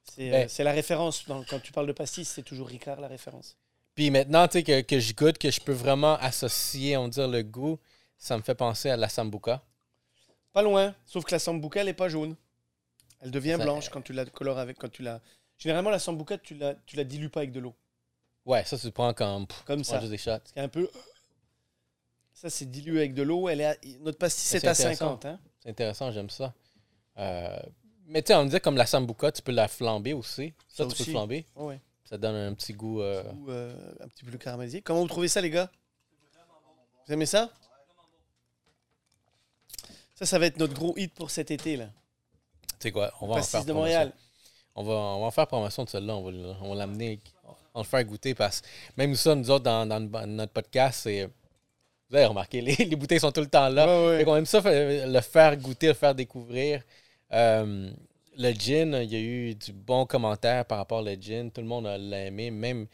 c'est euh, Ben- c'est la référence. Dans- quand tu parles de pastis, c'est toujours Ricard la référence. Puis maintenant, tu sais, que, que je goûte, que je peux vraiment associer, on va dire, le goût, ça me fait penser à la sambuca. Pas loin, sauf que la sambuca, elle n'est pas jaune. Elle devient Ça- blanche quand tu la colores avec. Quand tu la... Généralement, la sambuca, tu la, tu la dilues pas avec de l'eau. Ouais, ça, tu prends comme. Comme ça. juste des shots. C'est un peu. Ça, c'est dilué avec de l'eau. Elle est à- Notre pastis, c'est à intéressant. 50. Hein? C'est intéressant, j'aime ça. Euh, mais tu sais, on me dit comme la sambuca, tu peux la flamber aussi. Ça, Ça tu peux aussi. flamber. Oh, ouais. Ça donne un petit goût. euh, Ou euh, un petit peu caramélisé. Comment vous trouvez ça, les gars? Vous aimez ça? Ça, ça va être notre gros hit pour cet été, là. Tu sais quoi, on va en faire de promotion. Montréal. On va, on va en faire promotion de celle-là. On va, le- on va l'amener. On va le faire goûter parce que même ça, nous autres, dans, dans le- notre podcast, c'est. Vous avez remarqué, les, les bouteilles sont tout le temps là. Ouais, ouais. Qu'on aime ça, le faire goûter, le faire découvrir. Euh, le gin, il y a eu du bon commentaire par rapport au gin. Tout le monde l'a aimé. Même,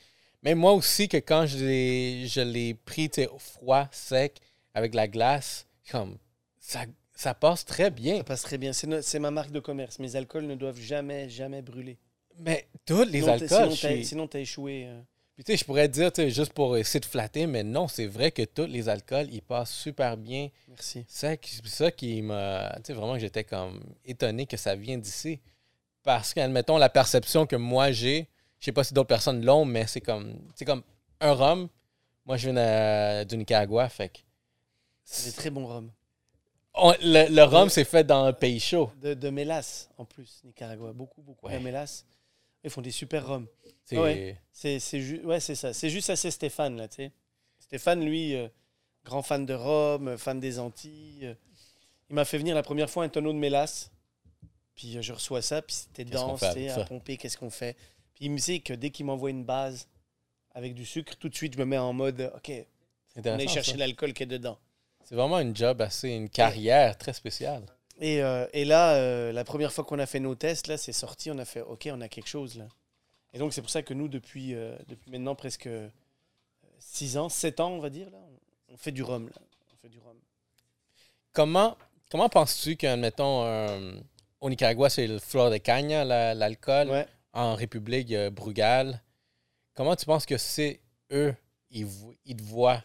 même moi aussi, que quand je l'ai, je l'ai pris froid, sec, avec la glace, comme ça, ça passe très bien. Ça passe très bien. C'est ma marque de commerce. Mes alcools ne doivent jamais, jamais brûler. Mais tous les Sinon, alcools, Sinon, t'as- t'as échoué. euh. Puis tu sais, je pourrais dire, tu sais, juste pour essayer de flatter, mais non, c'est vrai que tous les alcools, ils passent super bien. Merci. C'est ça qui m'a. Tu sais, vraiment, que j'étais comme étonné que ça vient d'ici. Parce qu'admettons, la perception que moi j'ai, je sais pas si d'autres personnes l'ont, mais c'est comme, c'est comme un rhum. Moi, je viens du Nicaragua, fait que. C'est des très bons rhums. On- le, le rhum, c'est fait dans un pays chaud. De, de mélasse, en plus, Nicaragua. Beaucoup, beaucoup Ouais. de mélasse. Ils font des super rhums. C'est- Ouais. C'est ju- ouais, c'est ça. C'est juste assez Stéphane, là, tu sais. Stéphane, lui, euh, grand fan de Rome, euh, fan des Antilles. euh, il m'a fait venir la première fois un tonneau de mélasse. Puis euh, je reçois ça, puis c'était dense, à pomper, qu'est-ce qu'on fait? Puis il me sait que dès qu'il m'envoie une base avec du sucre, tout de suite, je me mets en mode, OK, on est chercher l'alcool qui est dedans. C'est vraiment une job assez, une carrière très spéciale. Et, et là, la première fois qu'on a fait nos tests, là, c'est sorti, on a fait OK, on a quelque chose là. Et donc c'est pour ça que nous, depuis, euh, depuis maintenant presque 6 ans, 7 ans, on va dire, là, on, fait du rhum. Là. On fait du rhum. Comment, comment penses-tu que, mettons, au Nicaragua, c'est le fleur de cagne, la- l'alcool? Ouais. En République, a Brugal. Comment tu penses que c'est eux, ils, ils te voient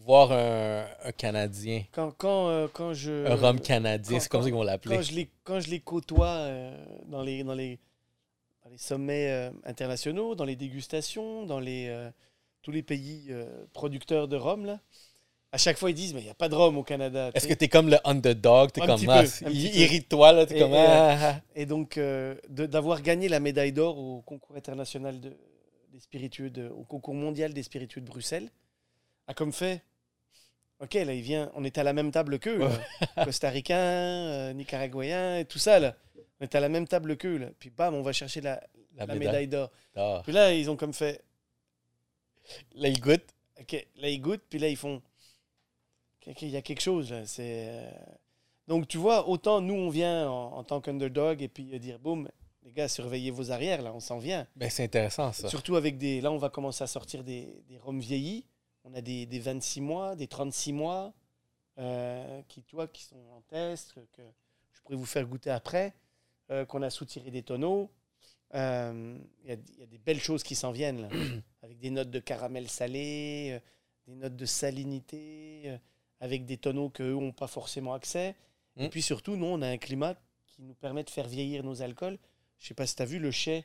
voir un, un Canadien, Quand, quand, euh, quand je. un rhum canadien, c'est comme ça qu'ils vont l'appeler. quand je les, quand je les côtoie euh, dans, les, dans, les, les sommets euh, internationaux, dans les dégustations, dans les, euh, tous les pays euh, producteurs de rhum, là, à chaque fois ils disent Mais il n'y a pas de rhum au Canada. tu Est-ce que t'es comme le underdog? T'es Un comme, ah, irrite-toi, là. T'es Et- comme, ah. Et donc, de- d'avoir gagné la médaille d'or au concours international de, des spiritueux, de- au concours mondial des spiritueux de Bruxelles, a comme fait. Ok, là, il vient. On était à la même table qu'eux. là. Costaricains, euh, Nicaraguayens, et tout ça, là. On était à la même table qu'eux, là. Puis bam, on va chercher la, La la médaille d'or. Puis là, ils ont comme fait. Là, il goûte. Ok, là, ils goûtent, puis là, ils font. Ok, il y a quelque chose, là. C'est. euh, Donc, tu vois, autant nous, on vient en, en tant qu'underdog et puis euh, dire, boum, les gars, surveillez vos arrières, là, on s'en vient. Ben, c'est intéressant, ça. Surtout avec des. Là, on va commencer à sortir des, des rhums vieillis. On a des, des 26 mois, des 36 mois, euh, qui, toi, qui sont en test, que je pourrais vous faire goûter après, euh, qu'on a soutiré des tonneaux. Euh, Il y, a, il y a des belles choses qui s'en viennent, là, avec des notes de caramel salé, euh, des notes de salinité, avec des tonneaux qu'eux n'ont pas forcément accès. Et Mm. puis surtout, nous, on a un climat qui nous permet de faire vieillir nos alcools. Je sais pas si tu as vu le chai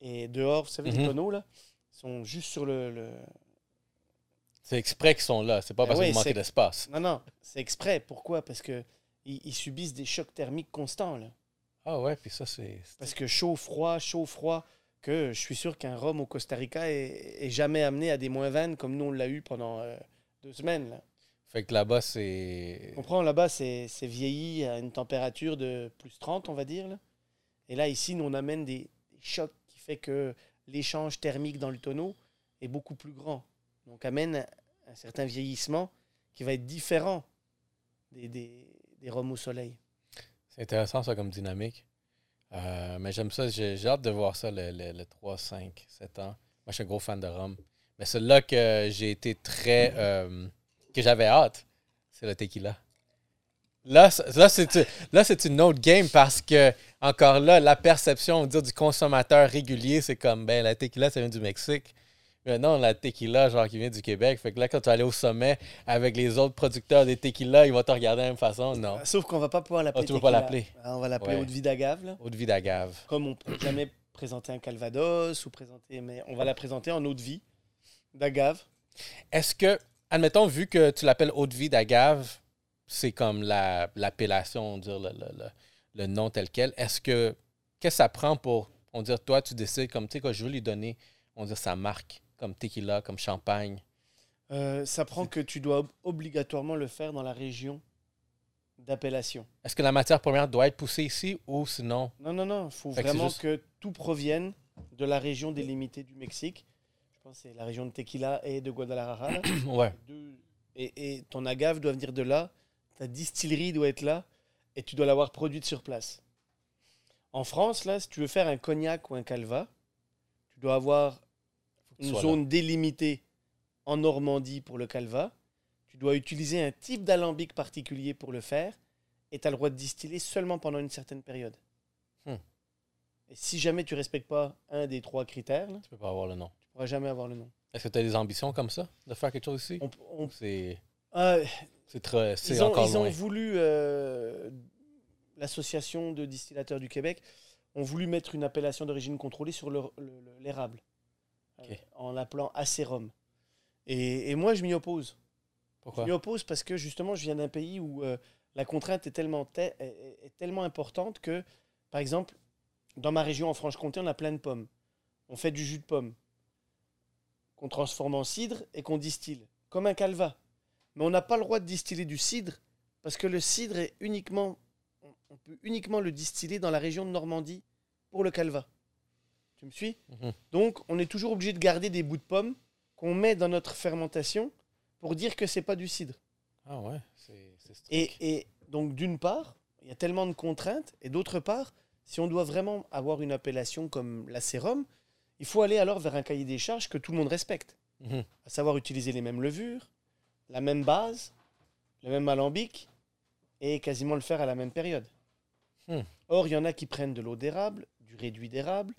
et dehors, vous savez, les Mhm. tonneaux, là, sont juste sur le. le- C'est exprès qu'ils sont là. C'est pas Ah parce qu'ils manquent d'espace. Non, non, c'est exprès. Pourquoi? Parce que ils, ils subissent des chocs thermiques constants. Là. Ah ouais, puis ça, c'est... Parce que chaud, froid, chaud, froid, que je suis sûr qu'un rhum au Costa Rica est, est jamais amené à des moins 20 comme nous on l'a eu pendant euh, deux semaines. Là. Fait que là-bas, c'est... Comprends Là-bas, c'est c'est vieilli à une température de plus 30, on va dire. là. Et là, ici, nous, on amène des, des chocs qui fait que l'échange thermique dans le tonneau est beaucoup plus grand. Donc, amène un, un certain vieillissement qui va être différent des, des, des rhums au soleil. Intéressant, ça, comme dynamique. Euh, mais j'aime ça. J'ai hâte de voir ça, le, le, le 3, 5, 7 ans. Moi, je suis un gros fan de rhum. Mais celui-là que j'ai été très... euh, que j'avais hâte, c'est le tequila. Là, là, c'est une autre game parce que, encore là, la perception on dire, du consommateur régulier, c'est comme, ben, la tequila, ça vient du Mexique. Mais non, la tequila, genre, qui vient du Québec. Fait que là, quand tu vas aller au sommet avec les autres producteurs des tequila, ils vont te regarder de la même façon. Non. Sauf qu'on va pas pouvoir l'appeler. Ah, tu veux pas l'appeler? Ah, On va l'appeler Ouais. eau de vie d'agave. là. Eau de vie d'agave. Comme on peut jamais présenter un calvados ou présenter, mais on va la présenter en eau de vie d'agave. Est-ce que, admettons, vu que tu l'appelles eau de vie d'agave, c'est comme la- l'appellation, on dire, le, le- le- le nom tel quel, est-ce que, qu'est-ce que ça prend pour, on dire, toi, tu décides, comme, tu sais, quoi, je veux lui donner, on dire, sa marque, comme tequila, comme champagne? Euh, ça prend que tu dois ob- obligatoirement le faire dans la région d'appellation. Est-ce que la matière première doit être poussée ici ou sinon? Non, non, non. Il faut Fait que c'est vraiment juste- que tout provienne de la région délimitée du Mexique. Je pense que c'est la région de Tequila et de Guadalajara. ouais. Et, et ton agave doit venir de là. Ta distillerie doit être là. Et tu dois l'avoir produite sur place. En France, là, si tu veux faire un cognac ou un calva, tu dois avoir une zone délimitée en Normandie pour le calva. Tu dois utiliser un type d'alambic particulier pour le faire. Et tu as le droit de distiller seulement pendant une certaine période. Hmm. Et si jamais tu respectes pas un des trois critères, là. Tu peux pas avoir le nom. tu pourras jamais avoir le nom. Est-ce que tu as des ambitions comme ça, de faire quelque chose ici? On- on- C'est, c'est très, c'est ils ont, encore ils ont voulu, euh, l'association de distillateurs du Québec, ont voulu mettre une appellation d'origine contrôlée sur le- le- le- l'érable, Euh, en l'appelant acérum. Et, et moi, je m'y oppose. Pourquoi? Je m'y oppose parce que justement, je viens d'un pays où euh, la contrainte est tellement, te- est- est- tellement importante que, par exemple, dans ma région en Franche-Comté, on a plein de pommes. On fait du jus de pomme qu'on transforme en cidre et qu'on distille, comme un calva. Mais on n'a pas le droit de distiller du cidre parce que le cidre est uniquement, on peut uniquement le distiller dans la région de Normandie pour le calva. Tu me suis Mhm. Donc, on est toujours obligé de garder des bouts de pommes qu'on met dans notre fermentation pour dire que c'est pas du cidre. Ah ouais, c'est. Et, et donc, d'une part, il y a tellement de contraintes, et d'autre part, si on doit vraiment avoir une appellation comme la sérum, il faut aller alors vers un cahier des charges que tout le monde respecte, Mhm. à savoir utiliser les mêmes levures, la même base, le même alambic, et quasiment le faire à la même période. Hmm. Or, il y en a qui prennent de l'eau d'érable, du réduit d'érable,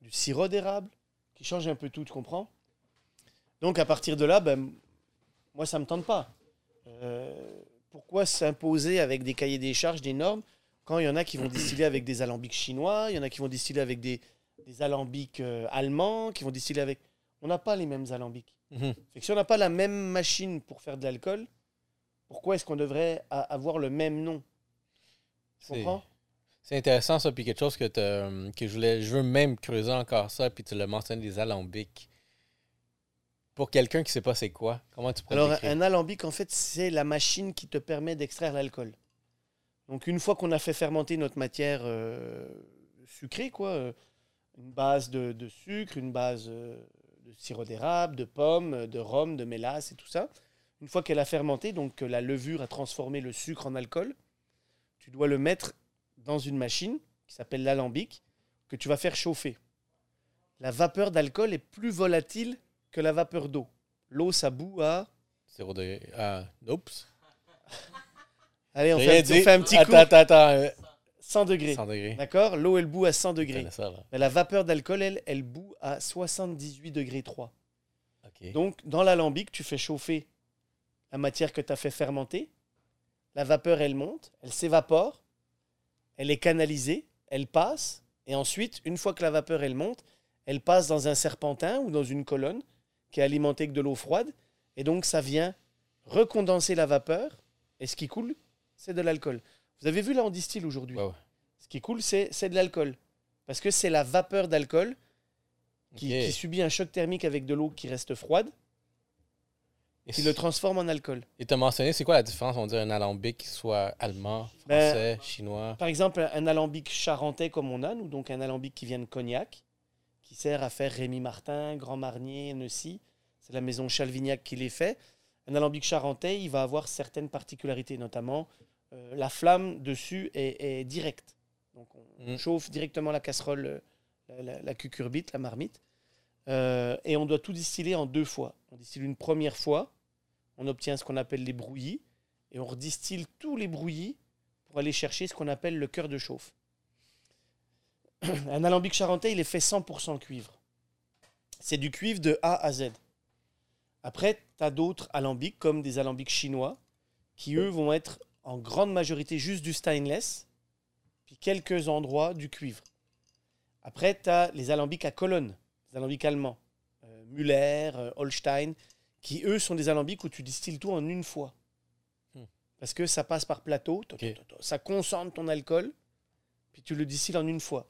du sirop d'érable, qui changent un peu tout, tu comprends? Donc, à partir de là, ben, moi, ça ne me tente pas. Euh, pourquoi s'imposer avec des cahiers des charges, des normes, quand il y en a qui vont distiller avec des alambics chinois, il y en a qui vont distiller avec des, des alambics euh, allemands, qui vont distiller avec... On n'a pas les mêmes alambics. Mhm. Fait que si on n'a pas la même machine pour faire de l'alcool, pourquoi est-ce qu'on devrait avoir le même nom? Tu comprends? C'est intéressant ça, puis quelque chose que, t'as, que je voulais, je veux même creuser encore ça, puis tu l'as mentionné, des alambics. Pour quelqu'un qui sait pas c'est quoi, comment tu Alors, le un alambic, en fait, c'est la machine qui te permet d'extraire l'alcool. Donc, une fois qu'on a fait fermenter notre matière euh, sucrée, quoi, euh, une base de, de sucre, une base euh, de sirop d'érable, de pommes, de rhum, de mélasse et tout ça, une fois qu'elle a fermenté, donc que la levure a transformé le sucre en alcool, tu dois le mettre dans une machine qui s'appelle l'alambic, que tu vas faire chauffer. La vapeur d'alcool est plus volatile que la vapeur d'eau. L'eau, ça bout à Zéro degré. Ah, oups. Allez, on fait, un, petit- on dit. fait un petit attends, coup. Attends, attends, euh, 100 degrés. 100 degrés. D'accord? L'eau, elle bout à 100 Je degrés. ça. Mais la vapeur d'alcool, elle, elle bout à 78 degrés 3. OK. Donc, dans l'alambic, tu fais chauffer la matière que tu as fait fermenter. La vapeur, elle monte, elle s'évapore, elle est canalisée, elle passe. Et ensuite, une fois que la vapeur, elle monte, elle passe dans un serpentin ou dans une colonne qui est alimentée avec de l'eau froide. Et donc, ça vient recondenser la vapeur. Et ce qui coule, c'est de l'alcool. Vous avez vu, là, on distille aujourd'hui. Ouais, ouais. Ce qui coule, c'est c'est de l'alcool. Parce que c'est la vapeur d'alcool qui subit un choc thermique avec de l'eau qui reste froide, C- le transforme en alcool. Et tu as mentionné, c'est quoi la différence, on dirait un alambic qui soit allemand, Ben, français, chinois? Par exemple, un alambic charentais comme on a, nous, donc un alambic qui vient de Cognac, qui sert à faire Rémy Martin, Grand Marnier, Neussy. C'est la maison Chalvignac qui les fait. Un alambic charentais, il va avoir certaines particularités, notamment euh, la flamme dessus est, est directe. Donc on Mm. chauffe directement la casserole, euh, la, la- la cucurbite, la marmite. Euh, et on doit tout distiller en deux fois. On distille une première fois, on obtient ce qu'on appelle les brouillis, et on redistille tous les brouillis pour aller chercher ce qu'on appelle le cœur de chauffe. Un alambic charentais, il est fait 100% cuivre. C'est du cuivre de A à Z. Après, tu as d'autres alambics, comme des alambics chinois, qui eux vont être en grande majorité juste du stainless, puis quelques endroits du cuivre. Après, tu as les alambics à colonne, les alambics allemands, euh, Müller, euh, Holstein, qui eux sont des alambics où tu distilles tout en une fois. Hmm. Parce que ça passe par plateau, to- Ok. to- to- ça concentre ton alcool, puis tu le distilles en une fois.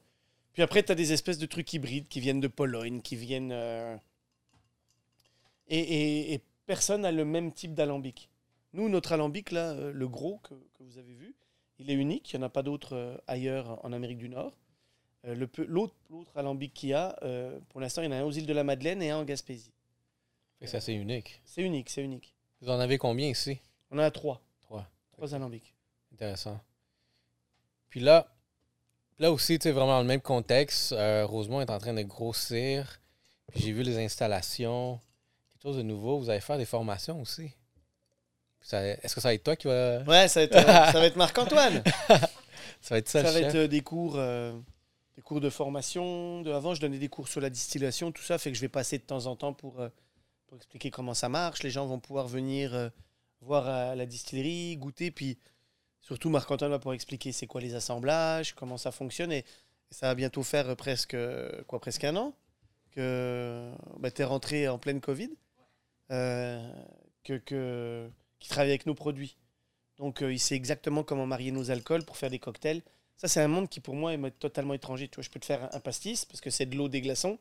Puis après, tu as des espèces de trucs hybrides qui viennent de Pologne, qui viennent. euh, Et, et- et personne n'a le même type d'alambic. Nous, notre alambic, là, euh, le gros que, que vous avez vu, il est unique. Il n'y en a pas d'autres euh, ailleurs en Amérique du Nord. Euh, L'autre l'autre alambic qu'il y a, euh, pour l'instant, il y en a un aux îles de la Madeleine et un en Gaspésie. Fait que C'est unique. C'est unique, c'est unique. Vous en avez combien ici? On en a trois. Trois. Trois alambics. Intéressant. Puis là, là aussi, tu sais, vraiment dans le même contexte, euh, Rosemont est en train de grossir. Puis j'ai vu les installations, quelque chose de nouveau. Vous allez faire des formations aussi. Ça- Est-ce que ça va être toi qui va. Ouais, ça va être, euh, ça va être Marc-Antoine. Ça va être ça, Ça va chef? être euh, des cours, des cours de formation. De, avant, je donnais des cours sur la distillation, tout ça, fait que je vais passer de temps en temps pour, pour expliquer comment ça marche. Les gens vont pouvoir venir euh, voir la distillerie, goûter, puis surtout Marc-Antoine va pouvoir expliquer c'est quoi les assemblages, comment ça fonctionne, et, ça va bientôt faire euh, presque, euh, quoi, presque un an que tu es rentré en pleine Covid. euh, que, que, qui travaille avec nos produits. Donc, il sait exactement comment marier nos alcools pour faire des cocktails. Ça, c'est un monde qui, pour moi, est totalement étranger. Tu vois, je peux te faire un pastis parce que c'est de l'eau des glaçons.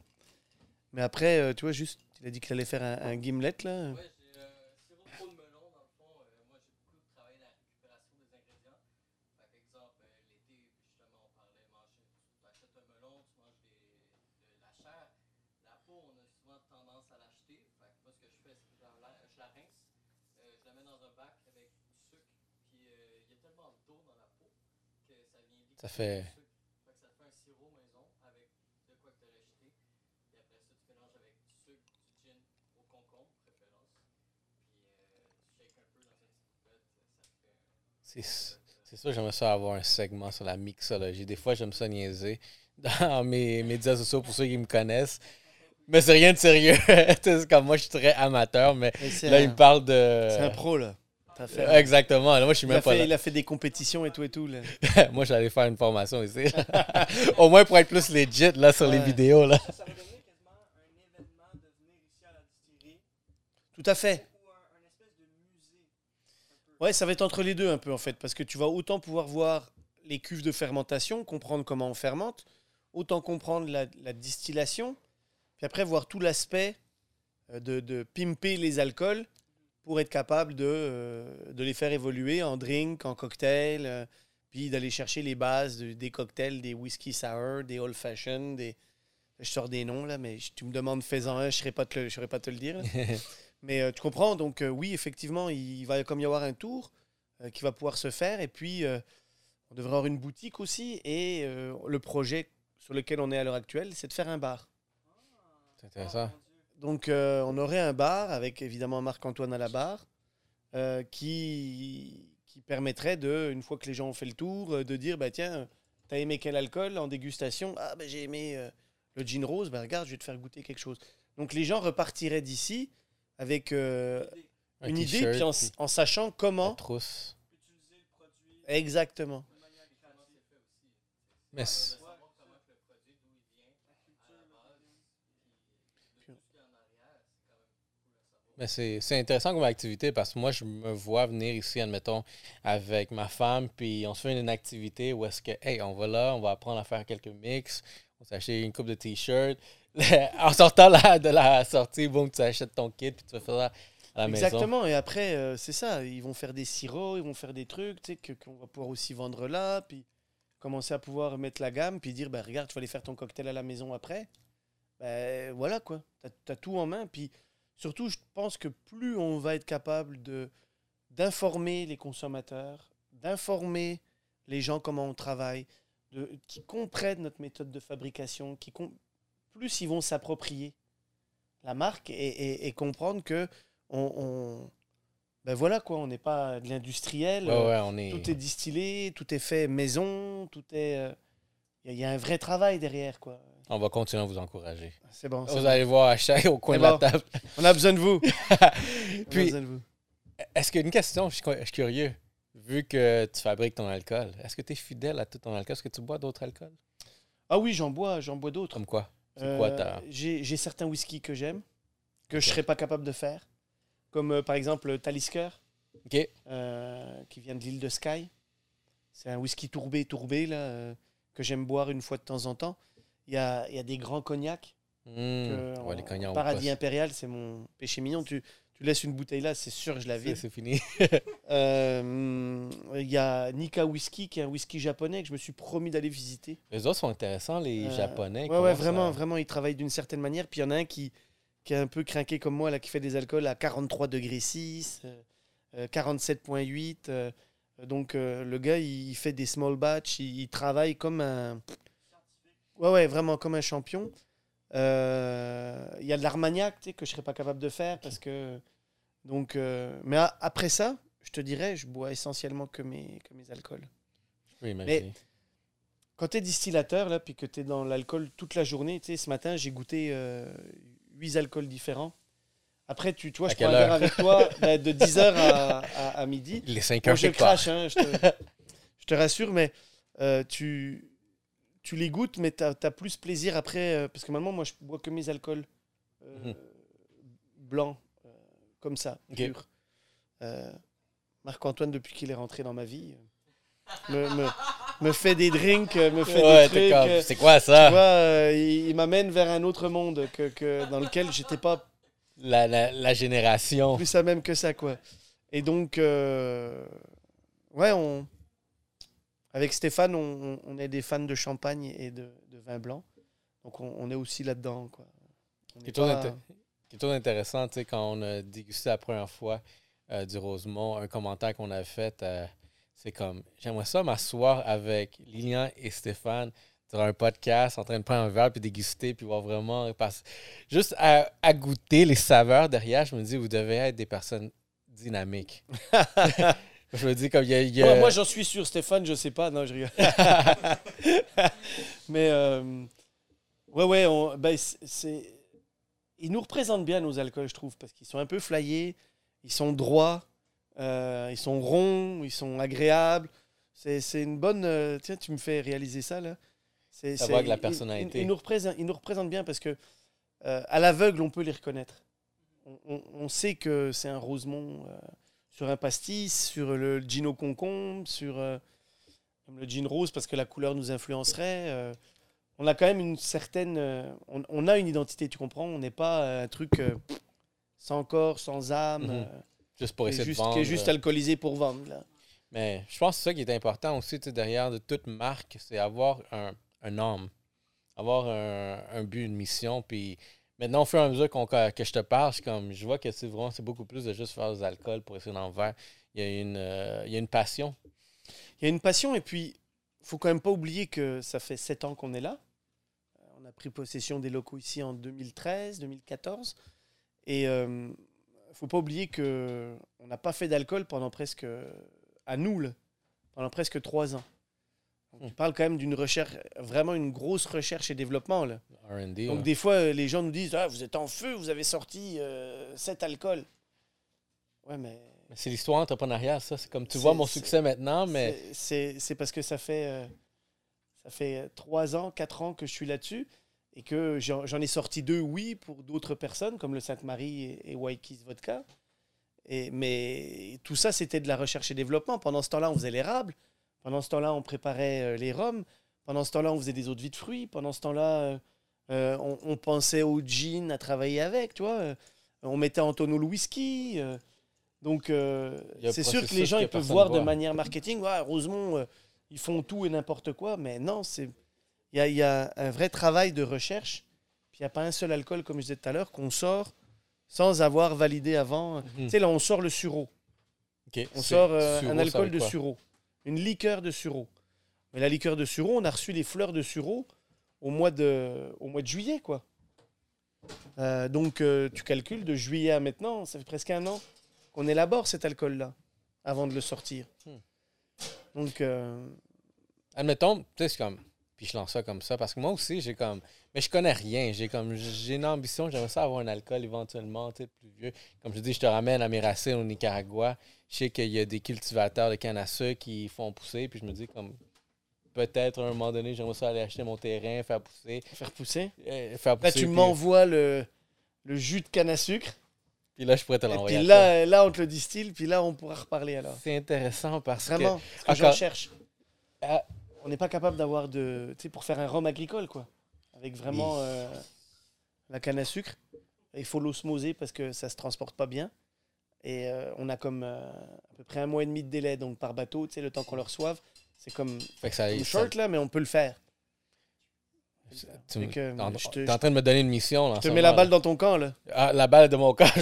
Mais après, euh, tu vois, juste, il a dit qu'il allait faire un, un gimlet, là. Ouais, j'ai euh, sirop de melon, dans le fond. euh, moi, j'ai beaucoup travaillé la récupération des ingrédients. Par exemple, euh, l'été, justement, on parlait manger. Tu achètes un melon, tu manges des, de la chair. La peau, on a souvent tendance à l'acheter. Fait que moi, ce que je fais, c'est que je la, je la rince. je la mets dans un bac avec du sucre. Puis il y a tellement d'eau dans la peau que ça vient liquider Ça. Fait que ça fait un sirop maison avec de quoi que tu as rejeté. Puis après ça, tu mélanges avec du sucre, du gin au concombre, préférence. Puis euh, tu shakes un peu dans une petite coupette. Ça fait. C'est c'est sûr, j'aimerais ça avoir un segment sur la mixologie. Des fois, j'aime ça niaiser dans mes médias sociaux pour ceux qui me connaissent. Mais c'est rien de sérieux. comme moi, je suis très amateur, mais là, un, il me parle de. c'est un pro, là. Fait- Exactement. Là, moi, je suis il, a même pas fait, là. il a fait des compétitions et tout et tout. Là. moi, j'allais faire une formation ici. Au moins pour être plus legit là, sur les vidéos. Là. Ça va devenir quasiment un événement de venir ici à la distillerie Tout à fait. ou un, un espèce de musée. un peu. Ouais, ça va être entre les deux un peu en fait, parce que tu vas autant pouvoir voir les cuves de fermentation, comprendre comment on fermente, autant comprendre la, la distillation, puis après voir tout l'aspect euh, de, pimper les alcools pour être capable de, euh, les faire évoluer en drink, en cocktail, euh, puis d'aller chercher les bases de- des cocktails, des whisky sour, des old fashion, des... Je sors des noms là, mais tu me demandes fais-en un, je ne saurais pas te le dire. Mais euh, tu comprends, donc euh, oui, effectivement, il va comme y avoir un tour euh, qui va pouvoir se faire. Et puis, on devrait avoir une boutique aussi. Et le projet sur lequel on est à l'heure actuelle, c'est de faire un bar. C'est intéressant. Donc, euh, on aurait un bar avec évidemment Marc-Antoine à la barre euh, qui, qui permettrait, de, une fois que les gens ont fait le tour, de dire bah, tiens, t'as aimé quel alcool en dégustation? Ah, ben j'ai aimé euh, le gin rose, bah, regarde, je vais te faire goûter quelque chose. Donc, les gens repartiraient d'ici avec euh, Un une idée, puis en, puis en sachant la comment. trousse. Exactement. Mais Mais c'est intéressant comme activité parce que moi, je me vois venir ici, admettons, avec ma femme, puis on se fait une activité où est-ce que, hey, on va là, on va apprendre à faire quelques mix, on s'achète une coupe de t-shirts. en sortant de la sortie, tu achètes ton kit, puis tu vas faire ça à la maison. Exactement. Et après, euh, c'est ça. Ils vont faire des sirops, ils vont faire des trucs tu sais, qu'on va pouvoir aussi vendre là. Puis commencer à pouvoir mettre la gamme. Puis dire, bah, regarde, tu vas aller faire ton cocktail à la maison après. Ben, voilà quoi. Tu as, tout en main. Puis surtout, je pense que plus on va être capable d'informer les consommateurs, d'informer les gens comment on travaille, de, qui comprennent notre méthode de fabrication, qui plus ils vont s'approprier la marque et, et- et comprendre que on, on- ben voilà quoi, on n'est pas de l'industriel. Ouais, ouais, on est. Tout est distillé, tout est fait maison, tout est. euh, Il y, a- il y a un vrai travail derrière quoi. On va continuer à vous encourager. C'est bon. Vous bon. allez voir à chaque au coin de la table. On a besoin de vous. Puis, est-ce qu'il y a une question, je suis, je suis curieux. Vu que tu fabriques ton alcool, est-ce que tu es fidèle à tout ton alcool? Est-ce que tu bois d'autres alcools? Ah oui, j'en bois, j'en bois d'autres. Comme quoi? C'est quoi Euh, ta- J'ai j'ai certains whiskies que j'aime, que je serais pas capable de faire, comme euh, par exemple le Talisker, euh, qui vient de l'île de Skye. C'est un whisky tourbé, tourbé là, euh, que j'aime boire une fois de temps en temps. Il y a, y a des grands cognacs. Hmm. que Ouais, les en- cognacs, on Paradis impérial, c'est mon péché mignon. Tu, tu laisses une bouteille là, c'est sûr que je la vide. c'est fini. Euh, Il y a Nika Whisky, qui est un whisky japonais que je me suis promis d'aller visiter. Les autres sont intéressants, les Euh, Japonais. Ouais, ouais, vraiment, vraiment, ils travaillent d'une certaine manière. Puis il y en a un qui, qui est un peu craqué comme moi, là, qui fait des alcools à 43 degrés 6, euh, euh, 47,8. euh, donc le gars, il, il fait des small batch, il, il travaille comme un. Ouais, ouais, vraiment comme un champion. Euh, Il y a de l'armagnac, que je serais pas capable de faire parce que. Donc, euh, mais a- après ça, je te dirais, je bois essentiellement que mes, que mes alcools. Je peux imaginer. Quand tu es distillateur, là, puis que tu es dans l'alcool toute la journée, tu sais, ce matin, j'ai goûté euh, 8 alcools différents. Après, tu, tu vois, À je prends un verre avec toi ben, de 10h à, à- à midi. Les 5 Moi, heures je quelque part. crache, hein, je, te, je te rassure, mais euh, tu, tu les goûtes, mais tu as, plus plaisir après. euh, parce que maintenant, moi, je bois que mes alcools euh, Mhm. blancs, euh, comme ça, Ok. pur. Euh, Marc-Antoine, depuis qu'il est rentré dans ma vie, me, me- me fait des drinks, me fait Ouais, des trucs. c'est quoi ça? vois, il, il m'amène vers un autre monde que, que- dans lequel j'étais pas La, la, la génération. plus à même que ça, quoi. Et donc, ouais, on, avec Stéphane, on, est des fans de champagne et de, de vin blanc. Donc, on, on est aussi là-dedans, quoi. On est Quelque chose pas- d'intéressant, tu sais, quand on a dégusté la première fois euh, du Rosemont, un commentaire qu'on a fait, euh, c'est comme j'aimerais ça m'asseoir avec Lilian et Stéphane sur un podcast en train de prendre un verre puis déguster puis voir vraiment parce- juste à, à goûter les saveurs derrière je me dis vous devez être des personnes dynamiques je me dis comme il y a, il y a- Moi, moi, j'en suis sûr, Stéphane, je sais pas. Non, je rigole. Mais, euh, ouais, ouais, on- ben, c'est-. Ils nous représentent bien, nos alcools, je trouve, parce qu'ils sont un peu flyés, ils sont droits, euh, ils sont ronds, ils sont agréables. C'est une bonne. euh, tiens, tu me fais réaliser ça, là. C'est- la personnalité. Ils, ils nous représentent, nous représentent bien parce que, euh, à l'aveugle, on peut les reconnaître. On, on- on sait que c'est un Rosemont sur un pastis, sur le gin au concombre, sur euh, le gin rose parce que la couleur nous influencerait. euh, on a quand même une certaine. euh, on, on a une identité, tu comprends On n'est pas un truc sans corps, sans âme, Mhm. juste pour essayer juste, de vendre qui est juste alcoolisé pour vendre. Là. Mais je pense que c'est ça qui est important aussi derrière de toute marque, c'est avoir un, un âme, avoir un, un but, une mission. Puis maintenant, au fur et à mesure que, je te parle, je, comme, je vois que c'est vraiment c'est beaucoup plus de juste faire des alcools pour essayer d'en faire. Il y a une, euh, il y a une passion. Il y a une passion et puis faut quand même pas oublier que ça fait sept ans qu'on est là. Euh, On a pris possession des locaux ici en 2013, 2014 et euh, faut pas oublier que on n'a pas fait d'alcool pendant presque à nous là, pendant presque trois ans. Tu parles quand même d'une recherche, vraiment une grosse recherche et développement là. RD. Donc ouais. des fois euh, les gens nous disent ah vous êtes en feu, vous avez sorti euh, sept alcools. Ouais mais Mais C'est l'histoire entrepreneuriale, ça. C'est comme tu vois mon succès maintenant, mais C'est- parce que ça fait, euh, ça fait 3 ans, 4 ans que je suis là-dessus et que j'en j'en ai sorti deux, oui, pour d'autres personnes, comme le Sainte-Marie et, et Waikis Vodka. Et, mais tout ça, c'était de la recherche et développement. Pendant ce temps-là, on faisait l'érable. Pendant ce temps-là, on préparait euh, les rhums. Pendant ce temps-là, on faisait des eaux de vie de fruits. Pendant ce temps-là, euh, euh, on, on pensait au gin, à travailler avec, tu vois. On mettait en tonneau le whisky. euh, donc, euh, c'est sûr que les gens ils peuvent voir de manière marketing, ouais, Rosemont, ils font tout et n'importe quoi. Mais non, c'est il y a, il y a un vrai travail de recherche. Puis il n'y a pas un seul alcool, comme je disais tout à l'heure, qu'on sort sans avoir validé avant. Mhm. Tu sais, là, on sort le sureau. On sort un alcool de sureau. Une liqueur de sureau. Mais la liqueur de sureau, on a reçu les fleurs de sureau au mois de, au mois de juillet, quoi. Euh, donc, euh, tu calcules de juillet à maintenant, ça fait presque un an qu'on élabore cet alcool-là avant de le sortir. Hmm. Donc, euh, Admettons, tu sais, c'est comme. Puis je lance ça comme ça parce que moi aussi, j'ai comme. Mais je connais rien. J'ai comme. J'ai une ambition. J'aimerais ça avoir un alcool éventuellement, tu sais, plus vieux. Comme je dis, je te ramène à mes racines au Nicaragua. Je sais qu'il y a des cultivateurs de canne à sucre qui font pousser. Puis je me dis, comme. Peut-être à un moment donné, j'aimerais ça aller acheter mon terrain, faire pousser. faire pousser? euh, faire Là, pousser tu puis- m'envoies le, le jus de canne à sucre. Puis là, je pourrais te l'envoyer. puis là, là, on te le distille. Puis là, on pourra reparler alors. c'est intéressant parce Vraiment, que. ce que j'en cherche. Ah. On n'est pas capable d'avoir de. Tu sais, pour faire un rhum agricole, quoi. Avec vraiment euh, la canne à sucre. Il faut l'osmoser parce que ça se transporte pas bien. Et euh, on a comme euh, à peu près un mois et demi de délai, donc par bateau, tu sais, le temps qu'on le reçoive. C'est comme Fait que ça, une ça- short, là, mais on peut le faire. tu t'es en- en train de me donner une mission. là, Je te mets la balle là. dans ton camp, là. Ah, la balle de mon corps.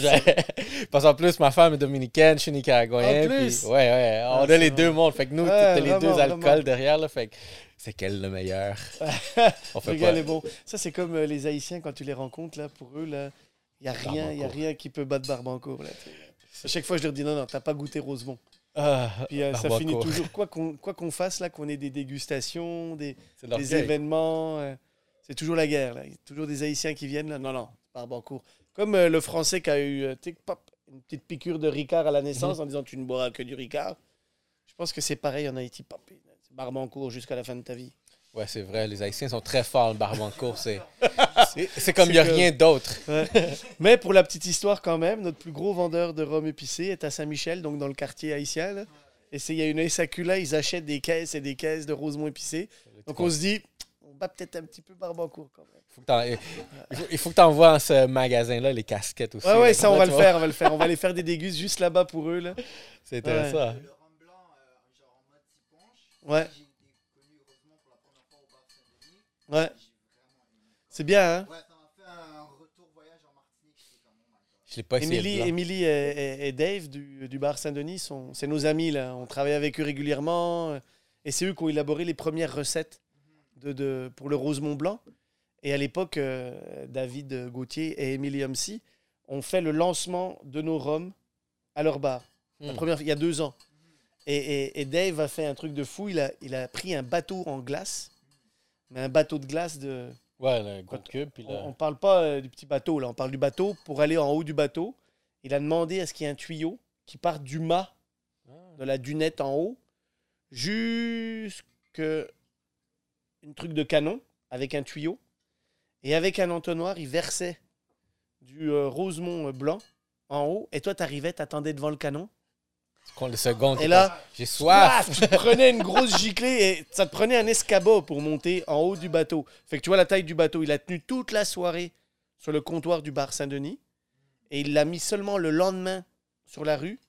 Parce qu'en plus, ma femme est dominicaine, je suis nicaraguayen. En plus? puis- ouais, ouais. On Ah, a les deux mondes. Fait que nous, Ouais, t'as les deux alcools vraiment. derrière. Là, fait que c'est quel le meilleur? On Le fait gars, pas. est bon. Ça, c'est comme euh, les Haïtiens, quand tu les rencontres, là, pour eux, là, il n'y a rien, y a rien qui peut battre Barbancourt. Là, à chaque fois, je leur dis non, non, t'as pas goûté Rosemont. Ah, Puis euh, ça finit toujours, quoi qu'on qu'on fasse, là, qu'on ait des dégustations, des, des événements, euh, c'est toujours la guerre. Là. Il y a toujours des Haïtiens qui viennent, là. Non, non, Barbancourt. Comme euh, le Français qui a eu une petite piqûre de Ricard à la naissance en disant tu ne boiras que du Ricard. Je pense que c'est pareil en Haïti. C'est Barbancourt jusqu'à la fin de ta vie. Ouais, c'est vrai. Les Haïtiens sont très forts, le barbancourt. C'est c'est- c'est comme il n'y a que- rien d'autre. Ouais. Mais pour la petite histoire quand même, notre plus gros vendeur de rhum épicé est à Saint-Michel, donc dans le quartier haïtien. là. Et c'est- il y a une SAQ là, ils achètent des caisses et des caisses de Rosemont épicé. Donc on se dit, bat peut-être un petit peu Barbancourt quand même. Faut que t'en- il faut- que tu envoies dans ce magasin-là les casquettes aussi. Ouais, ouais, ça on va le faire, on va le faire. On va aller faire des dégustes juste là-bas pour eux. Là. C'est intéressant. Le rhum blanc, euh, genre en mode siponge. Ouais, J'ai été connu heureusement pour la première fois au bar Saint-Denis. ouais. C'est bien, hein Ouais, ça m'a fait un retour voyage en Martinique. J'étais comme, my god. Je l'ai pas essayé. Émilie, le blanc. Émilie et, et- et Dave du, du bar Saint-Denis, sont, c'est nos amis. Là. On travaille avec eux régulièrement. euh, Et c'est eux qui ont élaboré les premières recettes de, de- pour le Rosemont Blanc. Et à l'époque, euh, David Gauthier et Émilie Humsey ont fait le lancement de nos rhums à leur bar. La Hmm. première, il y a deux ans. Et, et- et Dave a fait un truc de fou. Il a, il a pris un bateau en glace. Mais un bateau de glace de, Ouais, le gros Quand- cube. Puis on, on parle pas euh, du petit bateau, là. On parle du bateau. Pour aller en haut du bateau, il a demandé à ce qu'il y ait un tuyau qui parte du mât Ah. de la dunette en haut jusque une truc de canon avec un tuyau. Et avec un entonnoir, il versait du euh, rosemont euh, blanc en haut. Et toi, t'arrivais, t'attendais devant le canon. Quand le second. Et là, j'ai soif. Paf, tu prenais une grosse giclée et ça te prenait un escabeau pour monter en haut du bateau. Fait que tu vois la taille du bateau. Il a tenu toute la soirée sur le comptoir du bar Saint-Denis et il l'a mis seulement le lendemain sur la rue.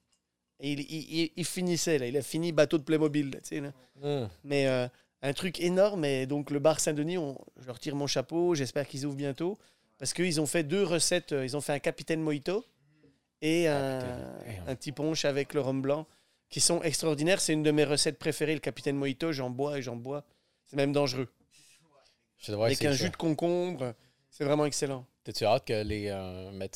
Et il, il- il- il finissait, là. Il a fini bateau de Playmobil, là, tu sais, là. Hum. Mais euh, un truc énorme. Et donc, le bar Saint-Denis, je leur tire mon chapeau. J'espère qu'ils ouvrent bientôt. Parce qu'ils ont fait deux recettes. euh, Ils ont fait un capitaine mojito et un, putain. un petit punch avec le rhum blanc qui sont extraordinaires. C'est une de mes recettes préférées, le capitaine mojito. J'en bois et j'en bois. C'est même dangereux. Avec un jus de concombre. C'est vraiment excellent. T'as-tu hâte que les, euh,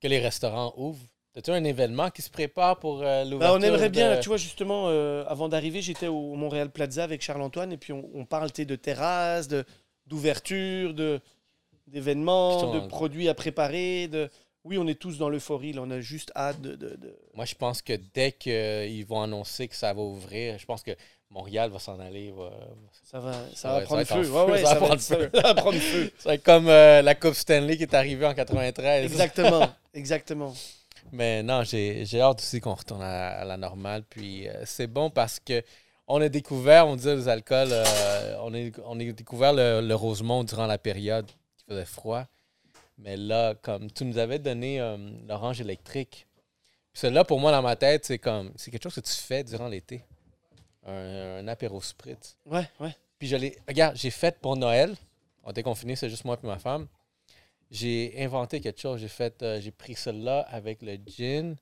que les restaurants ouvrent? T'as-tu un événement qui se prépare pour euh, l'ouverture? Bah, on aimerait bien, de- tu vois, justement, euh, avant d'arriver, j'étais au Montréal Plaza avec Charles-Antoine et puis on, on parle de terrasses, de- d'ouverture, de, d'événements, de produits à préparer. De... Oui, on est tous dans l'euphorie, on a juste hâte de. de- Moi, je pense que dès qu'ils vont annoncer que ça va ouvrir, je pense que Montréal va s'en aller. va- Ça va, ça Ça va prendre feu. ça va prendre feu. va- ça va prendre feu. Ça va être comme euh, la Coupe Stanley qui est arrivée en 93. Exactement, exactement. Mais non, j'ai hâte aussi qu'on retourne à, à la normale. Puis euh, c'est bon parce que on a découvert, on disait les alcools, euh, on, a, on a découvert le, le Rosemont durant la période qui faisait froid. Mais là, comme tu nous avais donné euh, l'orange électrique, puis celle-là, pour moi, dans ma tête, c'est comme c'est quelque chose que tu fais durant l'été. Un, un apéro spritz. Ouais, ouais. Puis je l'ai. Regarde, j'ai fait pour Noël. On était confinés, c'est juste moi et ma femme. J'ai inventé quelque chose. J'ai fait. euh, j'ai pris celle-là avec le gin.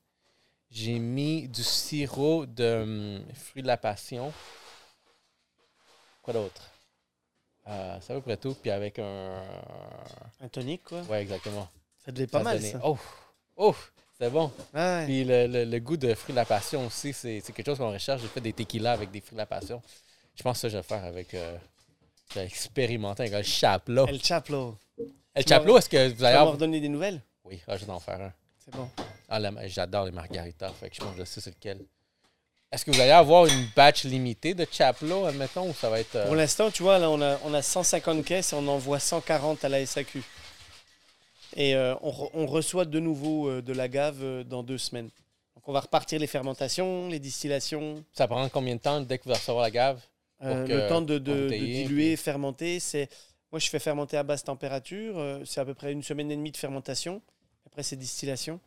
J'ai mis du sirop de hum, fruits de la passion. Quoi d'autre? Euh, c'est à peu près tout. Puis avec un. Un tonique, quoi. Ouais, exactement. Ça devait pas Ça mal, donnait- ça. Oh! Oh! C'est bon. Ouais. Puis le, le- le goût de fruits de la passion aussi, c'est c'est quelque chose qu'on recherche. J'ai fait des tequilas avec des fruits de la passion. Je pense que ça, je vais faire avec. Euh, expérimenter avec un chapelot. El Chaplo. El chapelot, est-ce que vous Tu allez avoir. redonner des nouvelles? Oui, ah, je vais en faire un. C'est bon. Ah, J'adore les margaritas, fait que je pense que je sais c'est lequel. Est-ce que vous allez avoir une batch limitée de chapelot, admettons, ou ça va être. euh, Pour l'instant, tu vois, là, on a, on a 150 caisses et on envoie 140 à la SAQ. Et euh, on, re- on reçoit de nouveau euh, de la gave euh, dans deux semaines. Donc, on va repartir les fermentations, les distillations. Ça prend combien de temps dès que vous allez recevoir la gave? Que- le temps de, de- de embouteiller, diluer, fermenter, c'est. Moi, je fais fermenter à basse température. euh, c'est à peu près une semaine et demie de fermentation. Après, c'est distillation.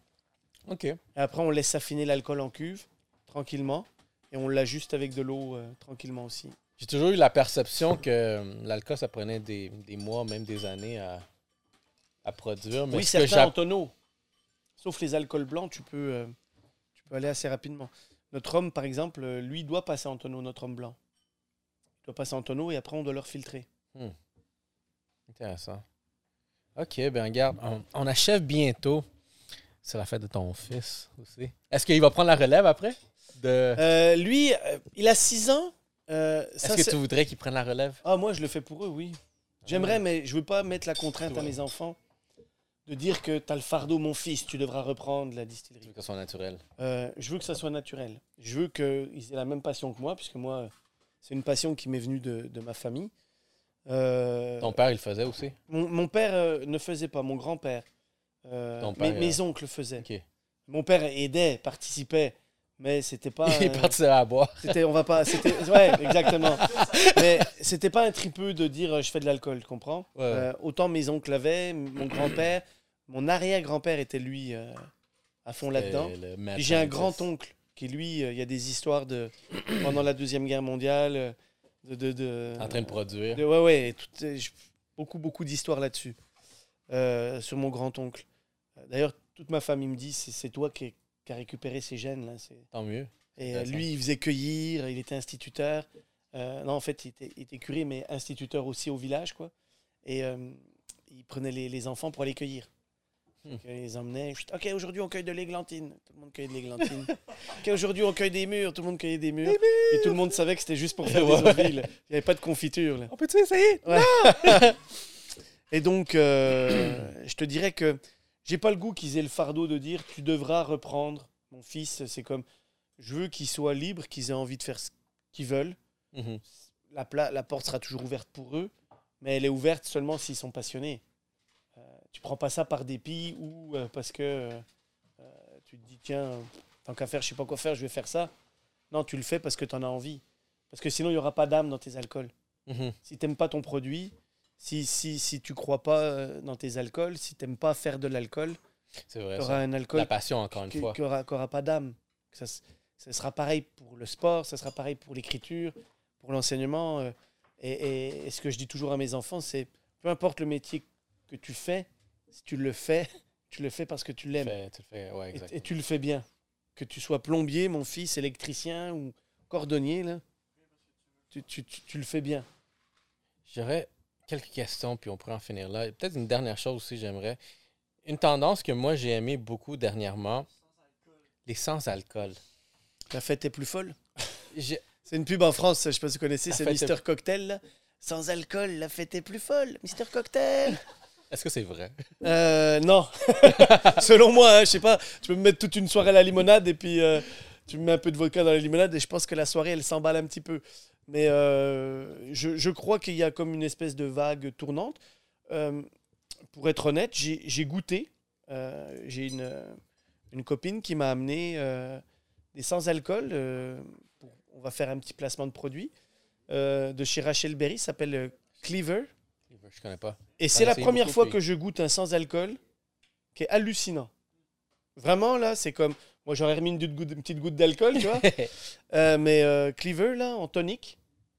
Ok. Et après, on laisse affiner l'alcool en cuve, tranquillement. Et on l'ajuste avec de l'eau, euh, tranquillement aussi. J'ai toujours eu la perception que euh, l'alcool, ça prenait des, des mois, même des années à, à produire. Mais oui, ce que certains en tonneau. Sauf les alcools blancs, tu peux, euh, tu peux aller assez rapidement. Notre homme, par exemple, lui doit passer en tonneau, notre homme blanc. Il doit passer en tonneau et après, on doit le filtrer. Intéressant. Ok, ben regarde, on, on achève bientôt. C'est la fête de ton fils aussi. Est-ce qu'il va prendre la relève après? De... Euh, lui, euh, il a 6 ans. Euh, ça, Est-ce que tu voudrais qu'il prenne la relève? Ah, moi, je le fais pour eux, oui. J'aimerais, mais je veux pas mettre la contrainte à mes enfants de dire que tu as le fardeau, mon fils, tu devras reprendre la Tu distillerie. veux que ce soit naturel. Euh, je veux que ça soit naturel. Je veux qu'ils aient la même passion que moi, puisque moi, c'est une passion qui m'est venue de, de ma famille. Euh, Ton père, il le faisait aussi? mon, mon père euh, ne faisait pas, mon grand-père. Euh, Ton mes, père, mes oncles faisaient. OK. Mon père aidait, participait, mais c'était pas. il euh, parti à boire. C'était, on va pas, c'était, ouais, exactement. Mais c'était pas un tripeux de dire euh, je fais de l'alcool, tu comprends? Ouais. Euh, Autant mes oncles l'avaient, mon grand-père, mon arrière-grand-père était lui euh, à fond là-dedans. J'ai un grand-oncle qui lui, euh, il y a des histoires de pendant la deuxième guerre mondiale, euh, de, de, de- En train de produire. de- ouais, ouais, tout- beaucoup, beaucoup d'histoires là-dessus euh, sur mon grand-oncle. D'ailleurs, toute ma famille me dit c'est, toi qui, qui a récupéré ces gènes là. Tant mieux. Et euh, lui, il faisait cueillir, il était instituteur. Euh, non, en fait, il était, il était curé, mais instituteur aussi au village, quoi. Et il prenait les, les enfants pour aller cueillir. Hmm. Donc, il les emmenait. Chut, Ok, aujourd'hui, on cueille de l'églantine. Tout le monde cueille de l'églantine. ok, aujourd'hui, on cueille des murs. Tout le monde cueillait des murs. Et tout le monde savait que c'était juste pour faire Ouais. des là. Il n'y avait pas de confiture. là. On peut-tu essayer? Et donc, euh, je te dirais que j'ai pas le goût qu'ils aient le fardeau de dire tu devras reprendre. Mon fils, c'est comme je veux qu'ils soient libres, qu'ils aient envie de faire ce qu'ils veulent. Mhm. La, la porte sera toujours ouverte pour eux, mais elle est ouverte seulement s'ils sont passionnés. Tu prends pas ça par dépit ou euh, parce que euh, tu te dis tiens, tant qu'à faire, je sais pas quoi faire, je vais faire ça. Non, tu le fais parce que tu en as envie. Parce que sinon, il n'y aura pas d'âme dans tes alcools Mhm. si t'aimes pas ton produit, si, si, si tu crois pas euh, dans tes alcools, si t'aimes pas faire de l'alcool, tu auras un alcool La passion, encore une qui fois. n'aura pas d'âme. Ça, ça sera pareil pour le sport, ça sera pareil pour l'écriture, pour l'enseignement. et, et- et ce que je dis toujours à mes enfants, c'est peu importe le métier que tu fais, si tu le fais, tu le fais parce que tu l'aimes. tu le fais, ouais. Et, et tu le fais bien. Que tu sois plombier, mon fils, électricien ou cordonnier, là, tu, tu- tu- tu le fais bien. J'aurais quelques questions, puis on pourrait en finir là. Peut-être une dernière chose aussi, j'aimerais. Une tendance que moi, j'ai aimé beaucoup dernièrement, les sans-alcool. La fête est plus folle? J'ai- C'est une pub en France, je sais pas si vous connaissez, c'est Mister Cocktail. là. Sans alcool, la fête est plus folle. Mister Cocktail. Est-ce que c'est vrai? Euh, non. Selon moi, hein, je sais pas, tu peux me mettre toute une soirée à la limonade et puis euh, tu me mets un peu de vodka dans la limonade et je pense que la soirée, elle s'emballe un petit peu. Mais euh, je, je crois qu'il y a comme une espèce de vague tournante. Pour être honnête, j'ai goûté. J'ai une, une copine qui m'a amené des sans-alcool. on va faire un petit placement de produit. de chez Rachel Berry, s'appelle Cleaver. Je connais pas. Et c'est la première beaucoup, fois puis- que je goûte un sans-alcool qui est hallucinant. Vraiment, là, c'est comme. Moi, j'aurais remis une, petite goutte d'alcool, tu vois. Euh, mais euh, Cleaver, là, en tonique,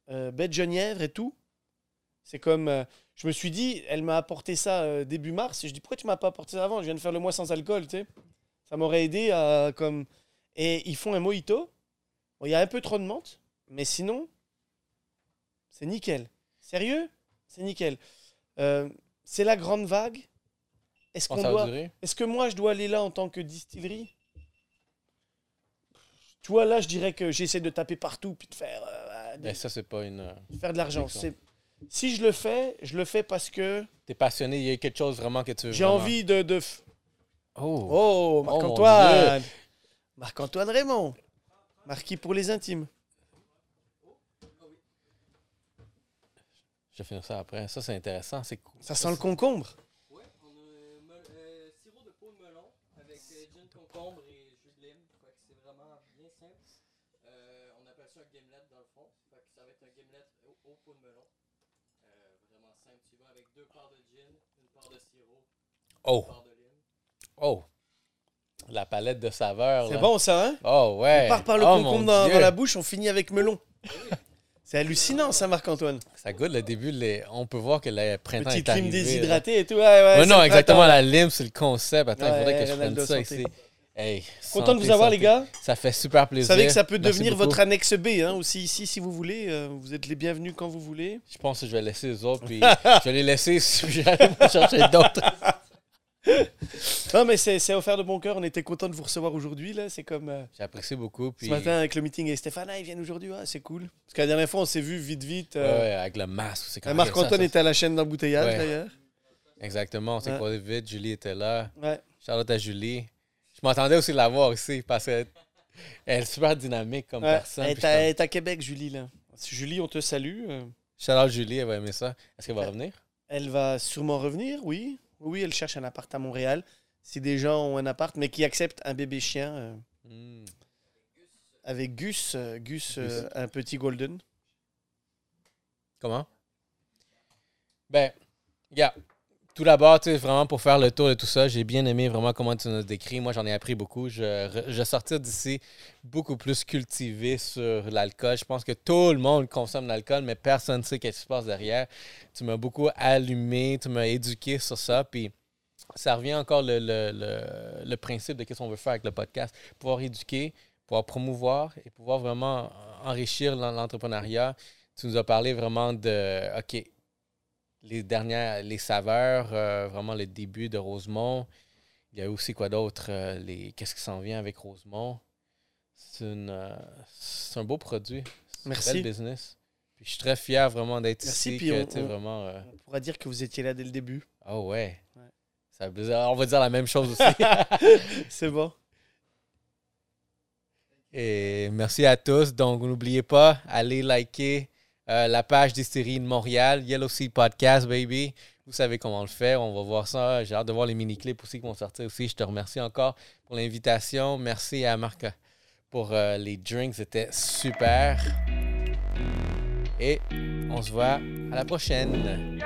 euh, de genièvre et tout, c'est comme. euh, je me suis dit, elle m'a apporté ça euh, début mars. Et je dis, pourquoi tu m'as pas apporté ça avant? Je viens de faire le mois sans alcool, tu sais. Ça m'aurait aidé à. comme Et ils font un mojito. Bon, Il y a un peu trop de menthe, mais sinon, c'est nickel. Sérieux? C'est nickel. Euh, c'est la grande vague. Est-ce qu'on doit. Est-ce que moi, je dois aller là en tant que distillerie? Tu vois, là, je dirais que j'essaie de taper partout puis de faire, euh, de ça, c'est pas une. euh, faire de l'argent. Si je le fais, je le fais parce que T'es passionné, il y a quelque chose vraiment que tu veux. j'ai vraiment- envie de. de Oh! Oh, Marc-Antoine Marc-Antoine Raymond Marquis pour les intimes. Je vais finir ça après. Ça, c'est intéressant. C'est cool. Ça sent le concombre. Ouais, on a euh, euh, sirop de peau de melon avec euh, gin concombre et jus de lime. C'est vraiment bien simple. Euh, on appelle ça un gimlet dans le fond. Fait que ça va être un gimlet au, au peau de melon. Euh, vraiment simple. Tu vas avec deux parts de gin, une part de sirop, Oh! une part de lime. Oh! La palette de saveurs. C'est bon, ça, hein? Oh, ouais. On part par le Oh, concombre dans, dans la bouche, on finit avec melon. C'est hallucinant, ça, Marc-Antoine. Ça goûte le début. les- On peut voir que le printemps Petite est arrivé. là. déshydratée et tout. Ouais, ouais, Ouais, c'est non, exactement. La lime, c'est le concept. Attends, il Ouais, faudrait que je prenne ça santé. ici. Hey, Content de vous avoir, santé. les gars. Ça fait super Vous plaisir. savez que ça peut Merci devenir beaucoup. votre annexe B hein, aussi ici si vous voulez. euh, vous êtes les bienvenus quand vous voulez. Je pense que je vais laisser les autres, puis je vais les laisser si j'arrive à chercher d'autres. Non mais c'est offert de bon cœur. On était content de vous recevoir aujourd'hui là. C'est comme euh, J'apprécie beaucoup. Puis, ce matin avec le meeting et Stéphane. Ah, ils viennent aujourd'hui. Ah, c'est cool. Parce que la dernière fois on s'est vu vite vite. euh, ouais, avec le masque. Même Marc-Antoine était à la chaîne d'embouteillage Ouais. d'ailleurs. Exactement, on s'est Ouais. croisés vite. Julie était là. Ouais. Charlotte à Julie. Je m'attendais aussi de la voir ici parce qu'elle est super dynamique comme personne. Elle est à- Québec, Julie là. Julie, on te salue. euh, Shout Julie, elle va aimer ça. Est-ce qu'elle va revenir? Elle va sûrement revenir, oui. Oui, elle cherche un appart à Montréal. Si des gens ont un appart, mais qui acceptent un bébé chien euh, Hmm. avec Gus, euh, Gus, Gus. euh, un petit golden. Comment? Ben, yeah. Tout d'abord, tu sais, vraiment pour faire le tour de tout ça, j'ai bien aimé vraiment comment tu nous as décrit. Moi, j'en ai appris beaucoup. Je, je sortir d'ici beaucoup plus cultivé sur l'alcool. Je pense que tout le monde consomme l'alcool, mais personne ne sait qu'est-ce qui se passe derrière. Tu m'as beaucoup allumé, tu m'as éduqué sur ça. Puis ça revient encore le, le, le, le principe de ce qu'on veut faire avec le podcast. Pouvoir éduquer, pouvoir promouvoir et pouvoir vraiment enrichir l'en- l'entrepreneuriat. Tu nous as parlé vraiment de, OK, les dernières, les saveurs, euh, vraiment le début de Rosemont. Il y a aussi quoi d'autre? euh, les Qu'est-ce qui s'en vient avec Rosemont? C'est euh, c'est un beau produit. C'est un Merci. bel business. Puis je suis très fier vraiment d'être ici. puis que, on- tu sais, on- vraiment, On pourra dire que vous étiez là dès le début. oh ouais. Ça on va dire la même chose aussi. C'est bon. Et merci à tous. Donc, n'oubliez pas, allez liker euh, la page d'Hystérie de Montréal, Yellow Sea Podcast, baby. Vous savez comment le fait. On va voir ça. J'ai hâte de voir les mini-clips aussi qui vont sortir aussi. Je te remercie encore pour l'invitation. Merci à Marc pour euh, les drinks. C'était super. Et on se voit à la prochaine.